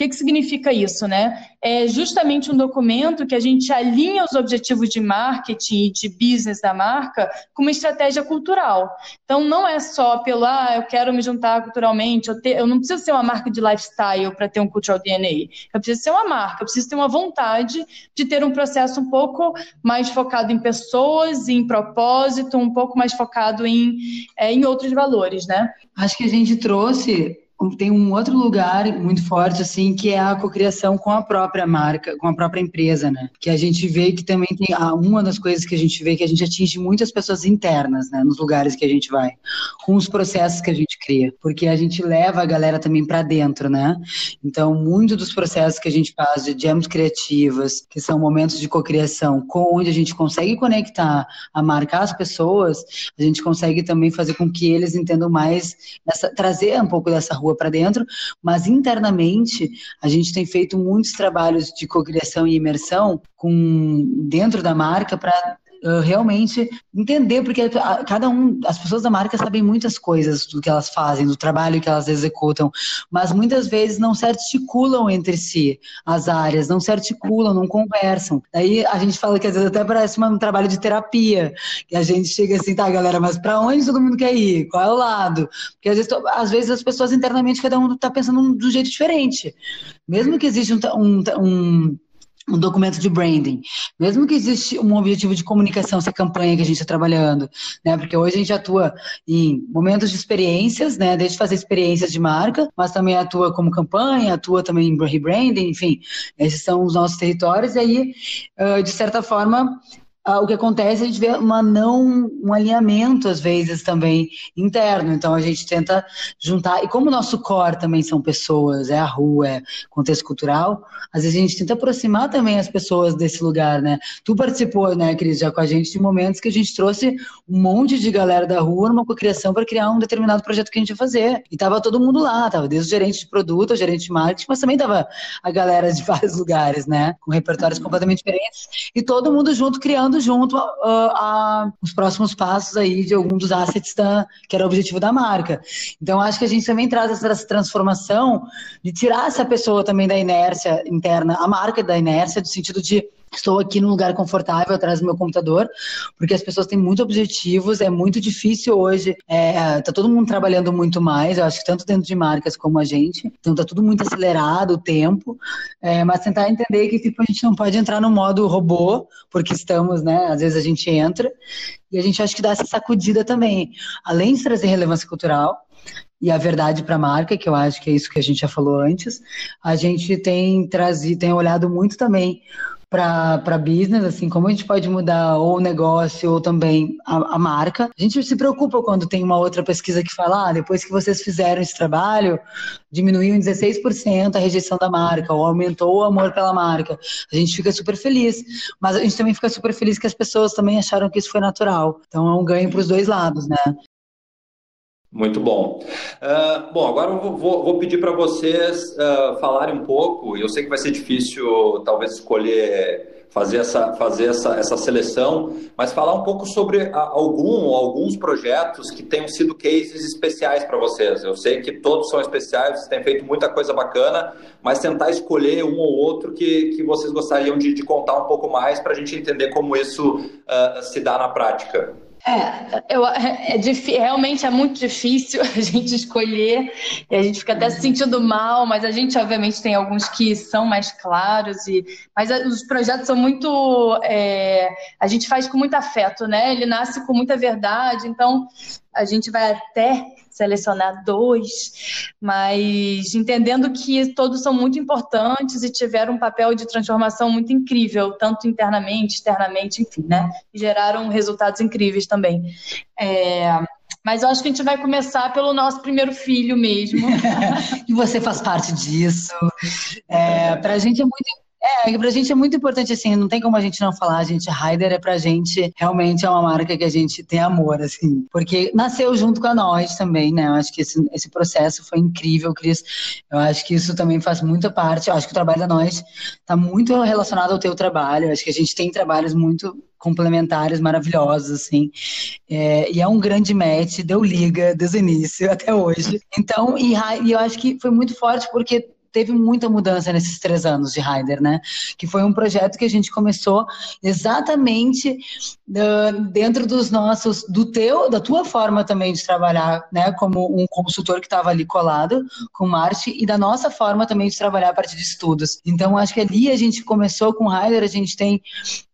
O que, que significa isso, né? É justamente um documento que a gente alinha os objetivos de marketing e de business da marca com uma estratégia cultural. Então, não é só pelo, ah, eu quero me juntar culturalmente, eu, eu não preciso ser uma marca de lifestyle para ter um cultural DNA. Eu preciso ser uma marca, eu preciso ter uma vontade de ter um processo um pouco mais focado em pessoas, em propósito, um pouco mais focado em, é, em outros valores, né? Acho que a gente trouxe tem um outro lugar muito forte, assim, que é a cocriação com a própria marca, com a própria empresa, né? Que a gente vê que também tem uma das coisas que a gente vê que a gente atinge muitas pessoas internas, né? Nos lugares que a gente vai, com os processos que a gente cria, porque a gente leva a galera também para dentro, né? Então, muito dos processos que a gente faz de jams criativas, que são momentos de cocriação, com onde a gente consegue conectar a marca às pessoas, a gente consegue também fazer com que eles entendam mais, essa, trazer um pouco dessa rua rua para dentro, mas internamente a gente tem feito muitos trabalhos de cocriação e imersão com dentro da marca para realmente entender, porque cada um, as pessoas da marca sabem muitas coisas do que elas fazem, do trabalho que elas executam, mas muitas vezes não se articulam entre si as áreas, não se articulam, não conversam. Aí a gente fala que às vezes até parece um trabalho de terapia, que a gente chega assim, tá, galera, mas para onde todo mundo quer ir? Qual é o lado? Porque às vezes, às vezes as pessoas internamente, cada um está pensando de um jeito diferente. Mesmo que exista um, um, um um documento de branding. Mesmo que exista um objetivo de comunicação, essa campanha que a gente está trabalhando, né? Porque hoje a gente atua em momentos de experiências, né? Desde fazer experiências de marca, mas também atua como campanha, atua também em rebranding, enfim, esses são os nossos territórios. E aí, de certa forma, o que acontece é a gente vê uma não, um alinhamento, às vezes, também interno. Então, a gente tenta juntar. E como o nosso core também são pessoas, é a rua, é contexto cultural, às vezes a gente tenta aproximar também as pessoas desse lugar, né? Tu participou, né, Cris, já com a gente, de momentos que a gente trouxe um monte de galera da rua numa cocriação para criar um determinado projeto que a gente ia fazer. E tava todo mundo lá, tava desde o gerente de produto, o gerente de marketing, mas também tava a galera de vários lugares, né? Com repertórios completamente diferentes. E todo mundo junto criando junto a, a, a, os próximos passos aí de algum dos assets da, que era o objetivo da marca. Então, acho que a gente também traz essa transformação de tirar essa pessoa também da inércia interna, a marca da inércia, do sentido de Estou aqui num lugar confortável atrás do meu computador, porque as pessoas têm muitos objetivos, é muito difícil hoje. É, tá todo mundo trabalhando muito mais, eu acho que tanto dentro de marcas como a gente. Então tá tudo muito acelerado o tempo. É, mas tentar entender que tipo, a gente não pode entrar no modo robô, porque estamos, né? Às vezes a gente entra, e a gente acha que dá essa sacudida também. Além de trazer relevância cultural, e a verdade para a marca, que eu acho que é isso que a gente já falou antes, a gente tem trazido, tem olhado muito também para business, assim, como a gente pode mudar ou o negócio ou também a, a, marca. A gente se preocupa quando tem uma outra pesquisa que fala, ah, depois que vocês fizeram esse trabalho, diminuiu em 16% a rejeição da marca, ou aumentou o amor pela marca. A gente fica super feliz, mas a gente também fica super feliz que as pessoas também acharam que isso foi natural. Então é um ganho para os dois lados, né? Muito bom. Uh, bom, agora eu vou, vou pedir para vocês uh, falarem um pouco. Eu sei que vai ser difícil, talvez, escolher fazer essa, fazer essa, essa seleção, mas falar um pouco sobre algum alguns projetos que tenham sido cases especiais para vocês. Eu sei que todos são especiais, vocês têm feito muita coisa bacana, mas tentar escolher um ou outro que, que vocês gostariam de, de contar um pouco mais para a gente entender como isso uh, se dá na prática. É, eu, é, é, realmente é muito difícil a gente escolher e a gente fica até se sentindo mal, mas a gente obviamente tem alguns que são mais claros e mas os projetos são muito é, a gente faz com muito afeto, né? Ele nasce com muita verdade, então a gente vai até selecionar dois, mas entendendo que todos são muito importantes e tiveram um papel de transformação muito incrível, tanto internamente, externamente, enfim, né? E geraram resultados incríveis também. É, mas eu acho que a gente vai começar pelo nosso primeiro filho mesmo. e você faz parte disso. É, Para a gente é muito é, pra gente é muito importante, assim, não tem como a gente não falar, a gente, Raider é pra gente, realmente é uma marca que a gente tem amor, assim, porque nasceu junto com a nós também, né, eu acho que esse, esse processo foi incrível, Cris, eu acho que isso também faz muita parte, eu acho que o trabalho da nós tá muito relacionado ao teu trabalho, eu acho que a gente tem trabalhos muito complementares maravilhosos, assim. É, e é um grande match, deu liga desde o início até hoje. Então, e, e eu acho que foi muito forte porque teve muita mudança nesses três anos de Rider, né? Que foi um projeto que a gente começou exatamente uh, dentro dos nossos, do teu, da tua forma também de trabalhar, né? Como um consultor que estava ali colado com Marte e da nossa forma também de trabalhar a partir de estudos. Então, acho que ali a gente começou com Rider, a gente tem,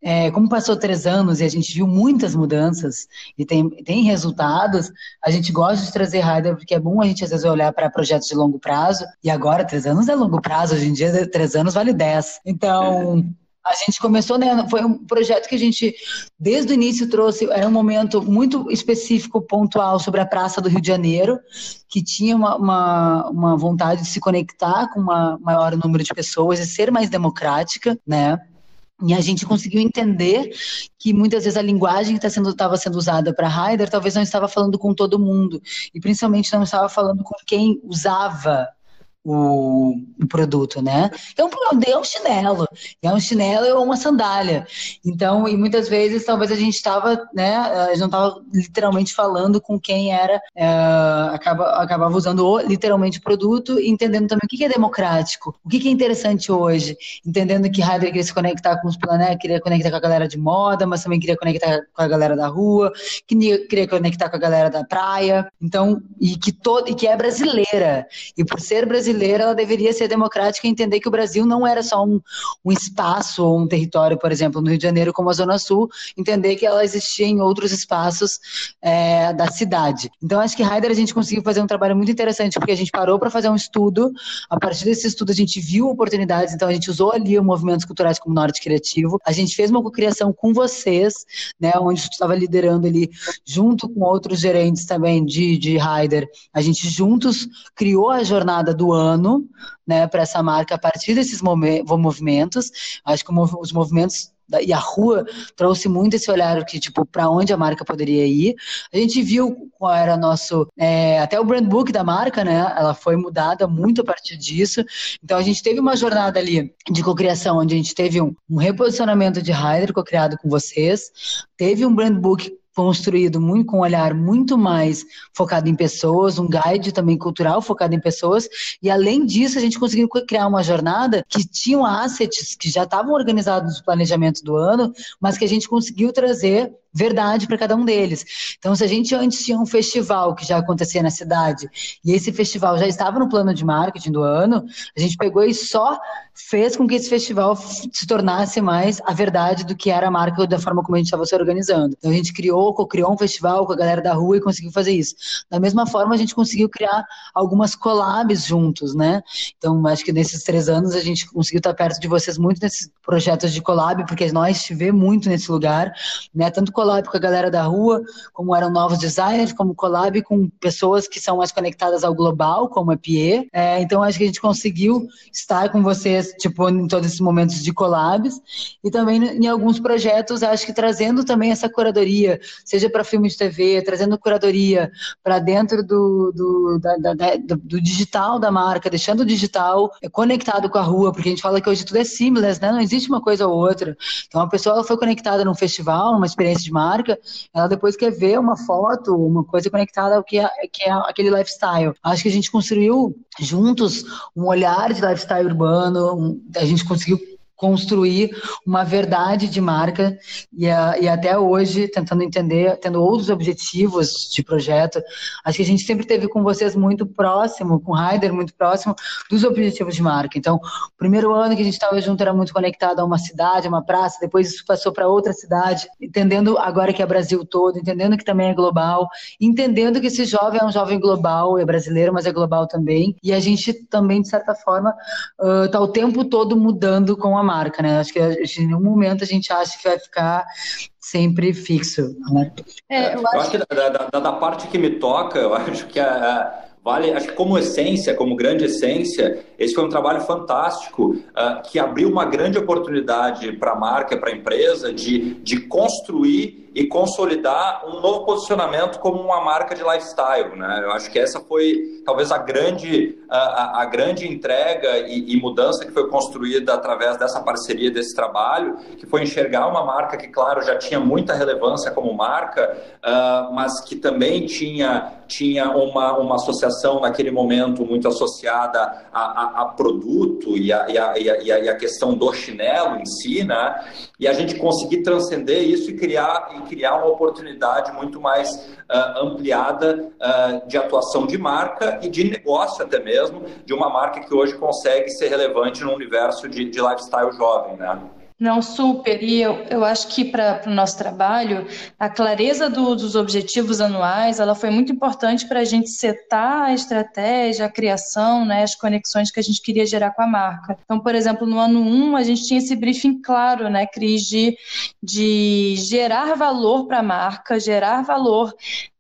é, como passou três anos e a gente viu muitas mudanças e tem, tem resultados, a gente gosta de trazer Rider porque é bom a gente às vezes olhar para projetos de longo prazo e agora, três anos anos é longo prazo, hoje em dia três anos vale dez. Então, a gente começou, né? Foi um projeto que a gente, desde o início, trouxe. Era um momento muito específico, pontual, sobre a Praça do Rio de Janeiro, que tinha uma, uma, uma vontade de se conectar com um maior número de pessoas e ser mais democrática, né? E a gente conseguiu entender que muitas vezes a linguagem que tá estava sendo, usada para Haider talvez não estava falando com todo mundo, e principalmente não estava falando com quem usava o, o, produto, né? É um, é um chinelo, é um chinelo ou uma sandália. Então, e muitas vezes talvez a gente estava, né? A gente não estava literalmente falando com quem era, é, acaba, acabava usando o, literalmente o produto, entendendo também o que é democrático, o que é interessante hoje, entendendo que Heidegger queria se conectar com os planetas, queria conectar com a galera de moda, mas também queria conectar com a galera da rua, queria, queria conectar com a galera da praia, então, e que todo, e que é brasileira, e por ser brasileira brasileira ela deveria ser democrática e entender que o Brasil não era só um, um espaço ou um território, por exemplo, no Rio de Janeiro como a Zona Sul, entender que ela existia em outros espaços é, da cidade. Então acho que Raider a gente conseguiu fazer um trabalho muito interessante porque a gente parou para fazer um estudo, a partir desse estudo a gente viu oportunidades, então a gente usou ali o movimentos culturais como Norte Criativo, a gente fez uma cocriação com vocês, né, onde estava liderando ali junto com outros gerentes também de, de Raider, a gente juntos criou a jornada do ano ano né, para essa marca a partir desses movimentos. Acho que os movimentos e a rua trouxe muito esse olhar que, tipo, para onde a marca poderia ir. A gente viu qual era nosso. É, até o brand book da marca, né? Ela foi mudada muito a partir disso. Então a gente teve uma jornada ali de cocriação, onde a gente teve um, um reposicionamento de Hyder co-criado com vocês, teve um brand book construído muito com um olhar muito mais focado em pessoas, um guide também cultural focado em pessoas, e além disso a gente conseguiu criar uma jornada que tinha assets que já estavam organizados no planejamento do ano, mas que a gente conseguiu trazer verdade para cada um deles. Então, se a gente antes tinha um festival que já acontecia na cidade, e esse festival já estava no plano de marketing do ano, a gente pegou e só fez com que esse festival se tornasse mais a verdade do que era a marca da forma como a gente estava se organizando. Então, a gente criou, criou um festival com a galera da rua e conseguiu fazer isso. Da mesma forma, a gente conseguiu criar algumas collabs juntos, né? Então, acho que nesses três anos a gente conseguiu estar perto de vocês muito nesses projetos de collab, porque nós te vê muito nesse lugar, né? Tanto com a galera da rua, como eram novos designers, como collab com pessoas que são mais conectadas ao global, como a Pie. É, então, acho que a gente conseguiu estar com vocês, tipo, em todos esses momentos de collabs e também em alguns projetos, acho que trazendo também essa curadoria, seja para filmes de TV, trazendo curadoria para dentro do, do, da, da, da, do digital da marca, deixando o digital conectado com a rua, porque a gente fala que hoje tudo é seamless, né? Não existe uma coisa ou outra. Então, a pessoa ela foi conectada num festival, numa experiência de marca, ela depois quer ver uma foto, uma coisa conectada ao que é, que é aquele lifestyle. Acho que a gente construiu juntos um olhar de lifestyle urbano, um, a gente conseguiu construir uma verdade de marca e, e, até hoje tentando entender, tendo outros objetivos de projeto. Acho que a gente sempre teve com vocês muito próximo, com o Raider muito próximo dos objetivos de marca. Então, o primeiro ano que a gente estava junto era muito conectado a uma cidade, a uma praça, depois isso passou para outra cidade, entendendo agora que é Brasil todo, entendendo que também é global, entendendo que esse jovem é um jovem global, é brasileiro, mas é global também. E a gente também, de certa forma, está uh, o tempo todo mudando com a marca, né? Acho que em nenhum momento a gente acha que vai ficar sempre fixo. Né? É, eu, acho... eu, acho... que da, da, da, parte que me toca, eu acho que a, vale, acho que como essência, como grande essência, esse foi um trabalho fantástico uh, que abriu uma grande oportunidade para a marca, para a empresa, de, de construir e consolidar um novo posicionamento como uma marca de lifestyle. Né? Eu acho que essa foi talvez a grande, a, a grande entrega e, e, mudança que foi construída através dessa parceria, desse trabalho, que foi enxergar uma marca que, claro, já tinha muita relevância como marca, uh, mas que também tinha, tinha uma, uma associação naquele momento muito associada a, a, a produto e a, e, a, e, a, e a questão do chinelo em si, né? e a gente conseguir transcender isso e criar criar uma oportunidade muito mais uh, ampliada uh, de atuação de marca e de negócio até mesmo, de uma marca que hoje consegue ser relevante no universo de, de lifestyle jovem, né? Não, super. E eu, eu acho que para o nosso trabalho, a clareza do, dos objetivos anuais, ela foi muito importante para a gente setar a estratégia, a criação, né, as conexões que a gente queria gerar com a marca. Então, por exemplo, no ano 1, um, a gente tinha esse briefing claro, né, Cris, de, de gerar valor para a marca, gerar valor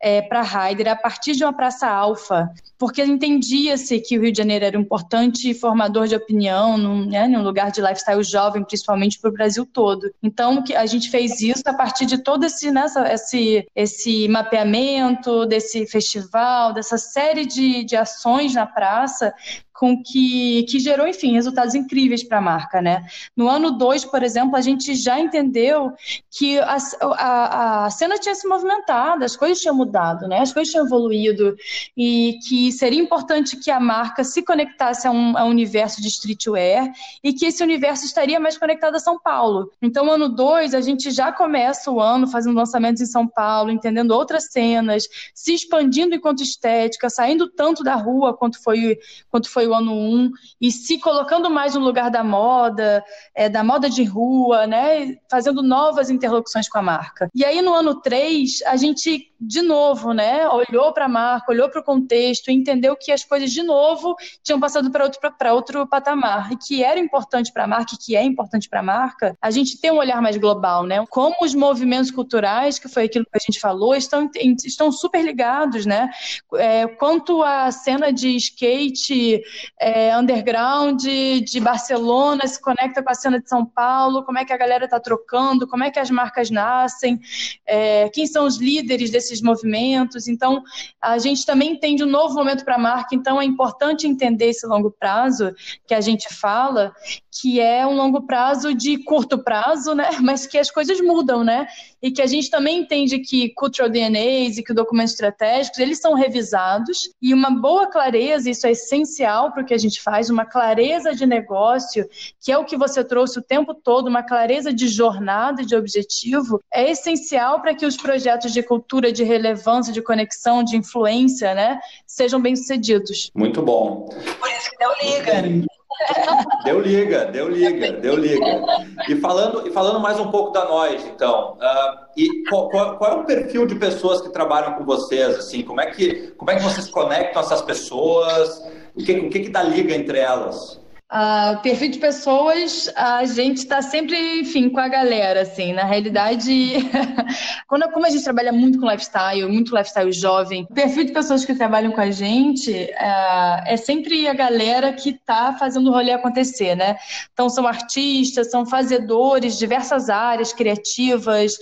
é, para a Ryder a partir de uma praça alfa, porque entendia-se que o Rio de Janeiro era um importante formador de opinião, num, né, num lugar de lifestyle jovem, principalmente para o Brasil todo. Então, a gente fez isso a partir de todo esse, né, esse, esse mapeamento, desse festival, dessa série de, de ações na praça, com que, que gerou, enfim, resultados incríveis para a marca, né? No ano 2, por exemplo, a gente já entendeu que a, a, a, cena tinha se movimentado, as coisas tinham mudado, né? As coisas tinham evoluído e que seria importante que a marca se conectasse a um, a um universo de streetwear e que esse universo estaria mais conectado a São Paulo. Então, no ano 2, a gente já começa o ano fazendo lançamentos em São Paulo, entendendo outras cenas, se expandindo enquanto estética, saindo tanto da rua quanto foi, quanto foi o ano 1 e se colocando mais no lugar da moda, é, da moda de rua, né? Fazendo novas interlocuções com a marca. E aí no ano 3, a gente de novo, né? Olhou para a marca, olhou para o contexto, entendeu que as coisas de novo tinham passado para outro, outro patamar e que era importante para a marca e que é importante para a marca, a gente tem um olhar mais global, né? Como os movimentos culturais, que foi aquilo que a gente falou, estão, estão super ligados, né? É, quanto a cena de skate é, underground de Barcelona se conecta com a cena de São Paulo, como é que a galera está trocando, como é que as marcas nascem, é, quem são os líderes desses movimentos. Então, a gente também entende um novo momento para a marca, então é importante entender esse longo prazo que a gente fala, que é um longo prazo de curto prazo, né? Mas que as coisas mudam, né? E que a gente também entende que cultural DNAs e que documentos estratégicos, eles são revisados e uma boa clareza, isso é essencial para o que a gente faz, uma clareza de negócio, que é o que você trouxe o tempo todo, uma clareza de jornada e de objetivo, é essencial para que os projetos de cultura, de relevância, de conexão, de influência, né, sejam bem-sucedidos. Muito bom. Por isso que deu liga. Deu liga, deu liga, deu liga. E falando, e falando mais um pouco da nós, então, uh, e qual, qual, qual, é o perfil de pessoas que trabalham com vocês? Assim, como é que, como é que vocês conectam essas pessoas? O que, o que, que dá liga entre elas? Uh, perfil de pessoas, a gente está sempre, enfim, com a galera, assim. Na realidade, quando, como a gente trabalha muito com lifestyle, muito lifestyle jovem, o perfil de pessoas que trabalham com a gente uh, é sempre a galera que está fazendo o rolê acontecer, né? Então, são artistas, são fazedores diversas áreas criativas,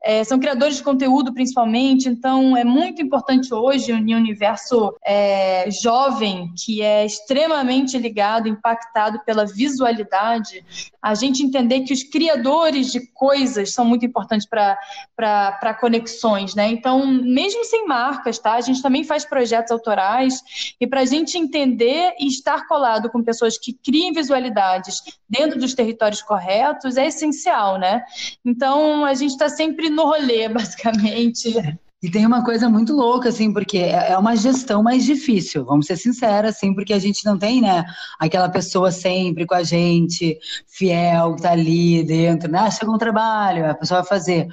é, são criadores de conteúdo, principalmente. Então, é muito importante hoje, em um universo é, jovem, que é extremamente ligado, impactado impactado pela visualidade, a gente entender que os criadores de coisas são muito importantes para conexões, né? Então, mesmo sem marcas, tá? A gente também faz projetos autorais e para a gente entender e estar colado com pessoas que criem visualidades dentro dos territórios corretos é essencial, né? Então, a gente está sempre no rolê, basicamente. E tem uma coisa muito louca, assim, porque é, é uma gestão mais difícil, vamos ser sinceros, assim, porque a gente não tem, né, aquela pessoa sempre com a gente, fiel, que tá ali dentro, né, ah, chegou um trabalho, a pessoa vai fazer.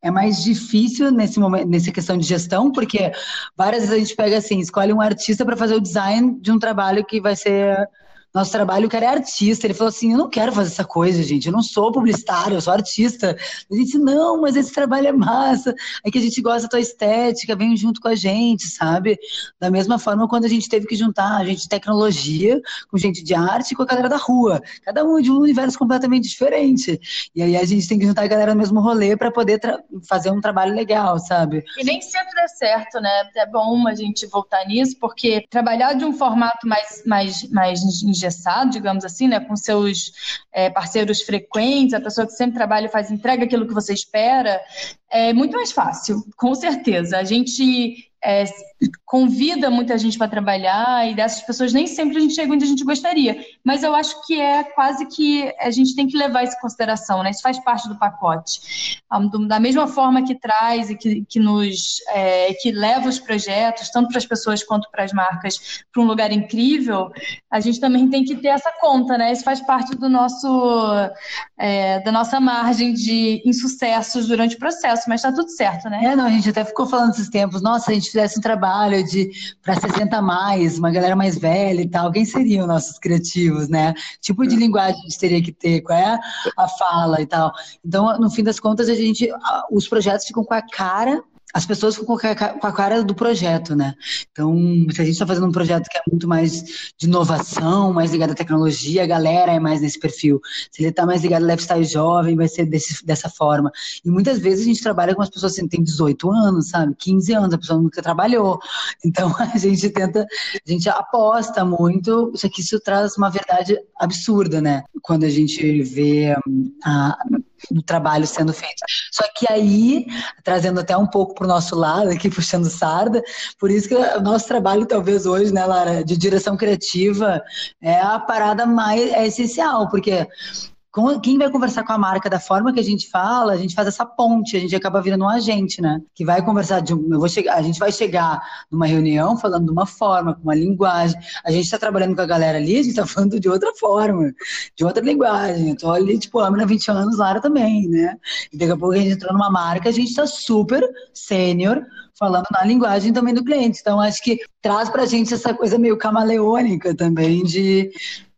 É mais difícil nesse momento, nessa questão de gestão, porque várias vezes a gente pega assim, escolhe um artista para fazer o design de um trabalho que vai ser nosso trabalho, o cara é artista. Ele falou assim: eu não quero fazer essa coisa, gente. Eu não sou publicitário, eu sou artista. A gente, não, mas esse trabalho é massa. É que a gente gosta da tua estética, vem junto com a gente, sabe? Da mesma forma, quando a gente teve que juntar a gente de tecnologia com gente de arte com a galera da rua. Cada um de um universo completamente diferente. E aí a gente tem que juntar a galera no mesmo rolê para poder fazer um trabalho legal, sabe? E nem sempre dá certo, né? É bom a gente voltar nisso, porque trabalhar de um formato mais, mais, mais engessado, digamos assim, né, com seus é, parceiros frequentes, a pessoa que sempre trabalha e faz entrega aquilo que você espera, é muito mais fácil, com certeza. A gente é, convida muita gente para trabalhar e dessas pessoas nem sempre a gente chega onde a gente gostaria. Mas eu acho que é quase que a gente tem que levar isso em consideração, né? Isso faz parte do pacote. Da mesma forma que traz e que, que nos é, que leva os projetos, tanto para as pessoas quanto para as marcas, para um lugar incrível, a gente também tem que ter essa conta, né? Isso faz parte do nosso é, da nossa margem de insucessos durante o processo, mas está tudo certo, né? É, não, a gente até ficou falando esses tempos, nossa, a gente fizesse um trabalho de para 60 mais, uma galera mais velha e tal, quem seriam nossos criativos, né? Tipo de linguagem a gente teria que ter, qual é a fala e tal. Então, no fim das contas, a gente, os projetos ficam com a cara as pessoas ficam com a cara do projeto, né? Então, se a gente está fazendo um projeto que é muito mais de inovação, mais ligado à tecnologia, a galera é mais nesse perfil. Se ele está mais ligado ao lifestyle jovem, vai ser desse, dessa forma. E muitas vezes a gente trabalha com as pessoas que têm 18 anos, sabe? 15 anos, a pessoa nunca trabalhou. Então, a gente tenta, a gente aposta muito, só que isso traz uma verdade absurda, né? Quando a gente vê hum, a, do trabalho sendo feito. Só que aí, trazendo até um pouco para o nosso lado, aqui puxando sarda, por isso que o nosso trabalho, talvez hoje, né, Lara, de direção criativa, é a parada mais é essencial, porque quem vai conversar com a marca da forma que a gente fala, a gente faz essa ponte, a gente acaba virando um agente, né? Que vai conversar de eu vou chegar, a gente vai chegar numa reunião falando de uma forma, com uma linguagem. A gente está trabalhando com a galera ali, a gente está falando de outra forma, de outra linguagem. Eu tô ali, tipo, a mina 20 anos, Lara também, né? E daqui a pouco a gente entrou numa marca, a gente está super sênior, falando na linguagem também do cliente. Então, acho que traz pra gente essa coisa meio camaleônica também de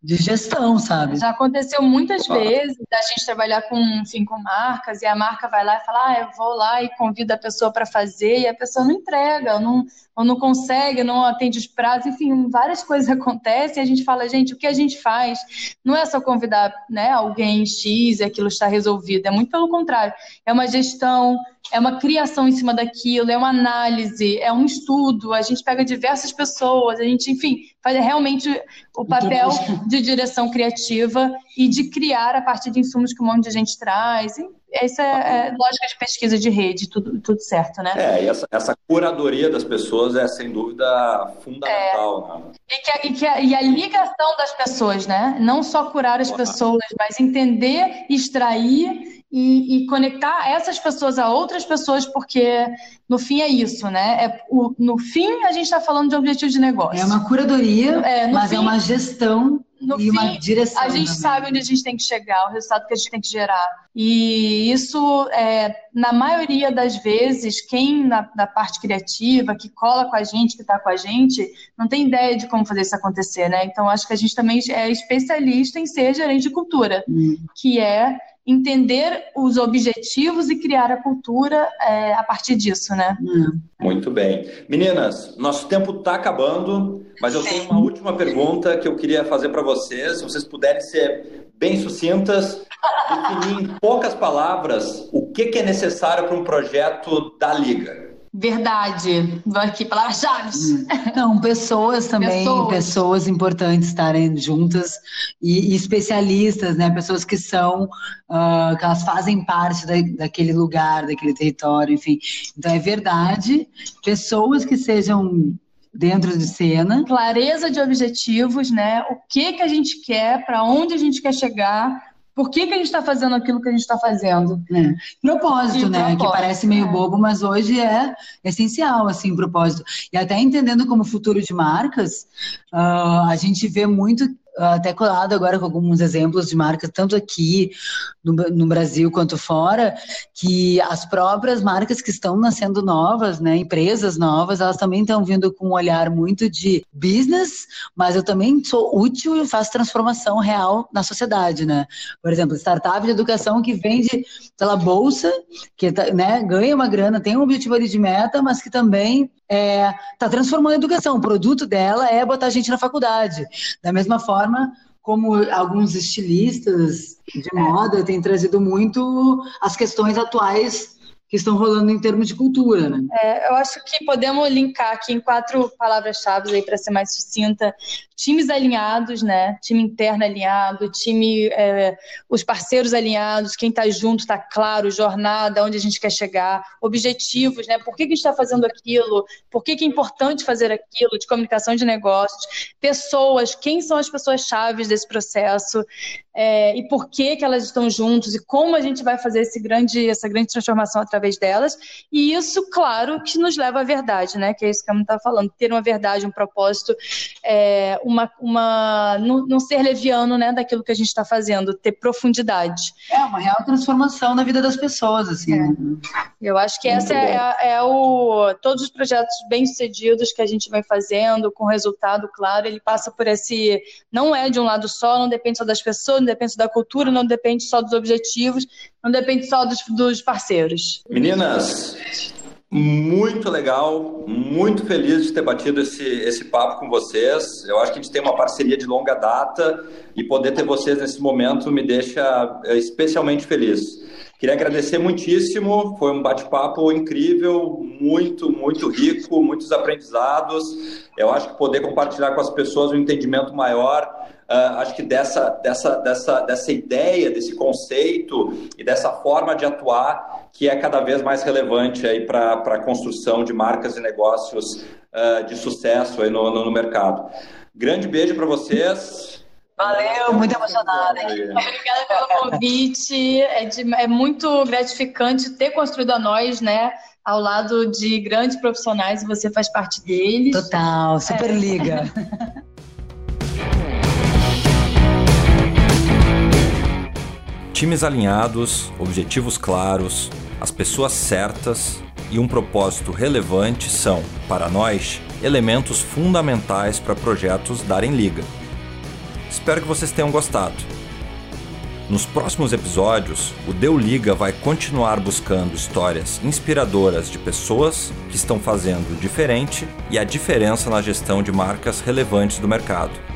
de gestão, sabe? Já aconteceu muitas vezes da gente trabalhar com, enfim, com marcas e a marca vai lá e fala, ah, eu vou lá e convido a pessoa para fazer e a pessoa não entrega, ou não, ou não consegue, não atende os prazos, enfim, várias coisas acontecem e a gente fala, gente, o que a gente faz não é só convidar né, alguém X e aquilo está resolvido, é muito pelo contrário, é uma gestão, é uma criação em cima daquilo, é uma análise, é um estudo, a gente pega diversas pessoas, a gente, enfim, faz realmente o papel de direção criativa e de criar a partir de insumos que um monte de gente traz. Essa é, é lógica de pesquisa de rede, tudo, tudo certo, né? É, e essa, essa curadoria das pessoas é, sem dúvida, fundamental. É. Né? E, que a, e, que a, e a ligação das pessoas, né? Não só curar as pessoas, mas entender, extrair e, e, conectar essas pessoas a outras pessoas, porque no fim é isso, né? É, o, no fim, a gente está falando de objetivo de negócio. É uma curadoria, é, mas fim, é uma gestão no e fim, uma direção. A gente sabe onde a gente tem que chegar, o resultado que a gente tem que gerar. E isso, é, na maioria das vezes, quem na, na, parte criativa, que cola com a gente, que está com a gente, não tem ideia de como fazer isso acontecer, né? Então, acho que a gente também é especialista em ser gerente de cultura, hum. que é entender os objetivos e criar a cultura é, a partir disso, né? Hum. Muito bem. Meninas, nosso tempo está acabando, mas eu tenho uma última pergunta que eu queria fazer para vocês. Se vocês puderem ser bem sucintas, definir em poucas palavras o que, que é necessário para um projeto da Liga. Verdade. Vou aqui, palavras-chave. Hum. Não, pessoas também, pessoas. pessoas, importantes estarem juntas e, e, especialistas, né? Pessoas que são, uh, que elas fazem parte da, daquele lugar, daquele território, enfim. Então é verdade. Pessoas que sejam dentro de cena. Clareza de objetivos, né? O que que a gente quer, para onde a gente quer chegar, por que, que a gente está fazendo aquilo que a gente está fazendo? É. Propósito, e né? Propósito, que parece meio é. bobo, mas hoje é essencial, assim, propósito. E até entendendo como futuro de marcas, uh, a gente vê muito até colado agora com alguns exemplos de marcas, tanto aqui no, no, Brasil quanto fora, que as próprias marcas que estão nascendo novas, né, empresas novas, elas também estão vindo com um olhar muito de business, mas eu também sou útil e faço transformação real na sociedade, né? Por exemplo, startup de educação que vende pela bolsa, que tá, né, ganha uma grana, tem um objetivo ali de meta, mas que também está é, tá transformando a educação. O produto dela é botar gente na faculdade. Da mesma forma como alguns estilistas de moda têm trazido muito as questões atuais que estão rolando em termos de cultura, né? É, eu acho que podemos linkar aqui em quatro palavras-chave aí para ser mais sucinta. Times alinhados, né? Time interno alinhado, time, é, os parceiros alinhados, quem está junto está claro, jornada, onde a gente quer chegar, objetivos, né? Por que, que a gente está fazendo aquilo? Por que, que é importante fazer aquilo? De comunicação de negócios, pessoas, quem são as pessoas chaves desse processo? é, e por que, que elas estão juntos e como a gente vai fazer esse grande, essa grande transformação através delas. E isso, claro, que nos leva à verdade, né? Que é isso que a está falando, ter uma verdade, um propósito, é, uma, uma não, não, ser leviano, né, daquilo que a gente está fazendo, ter profundidade. É uma real transformação na vida das pessoas, assim. É. Né? Eu acho que essa é, é, o todos os projetos bem sucedidos que a gente vai fazendo com resultado claro, ele passa por esse não é de um lado só, não depende só das pessoas não depende da cultura, não depende só dos objetivos, não depende só dos, dos parceiros. Meninas, muito legal, muito feliz de ter batido esse, esse papo com vocês. Eu acho que a gente tem uma parceria de longa data e poder ter vocês nesse momento me deixa eh, especialmente feliz. Queria agradecer muitíssimo, foi um bate-papo incrível, muito, muito rico, muitos aprendizados. Eu acho que poder compartilhar com as pessoas um entendimento maior Uh, acho que dessa, dessa, dessa, dessa ideia, desse conceito e dessa forma de atuar que é cada vez mais relevante aí para a construção de marcas e negócios uh, de sucesso aí no, no, no mercado. Grande beijo para vocês. Valeu, muito emocionada. Obrigada pelo convite. É, de, é muito gratificante ter construído a nós, né? Ao lado de grandes profissionais e você faz parte deles. Total, super é. Times alinhados, objetivos claros, as pessoas certas e um propósito relevante são, para nós, elementos fundamentais para projetos darem liga. Espero que vocês tenham gostado. Nos próximos episódios, o Deu Liga vai continuar buscando histórias inspiradoras de pessoas que estão fazendo diferente e a diferença na gestão de marcas relevantes do mercado.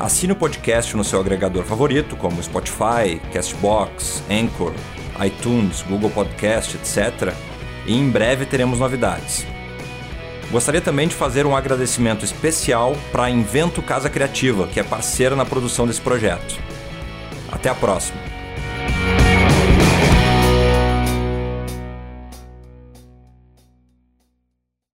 Assine o podcast no seu agregador favorito, como Spotify, Castbox, Anchor, iTunes, Google Podcast, etc. E em breve teremos novidades. Gostaria também de fazer um agradecimento especial para a Invento Casa Criativa, que é parceira na produção desse projeto. Até a próxima!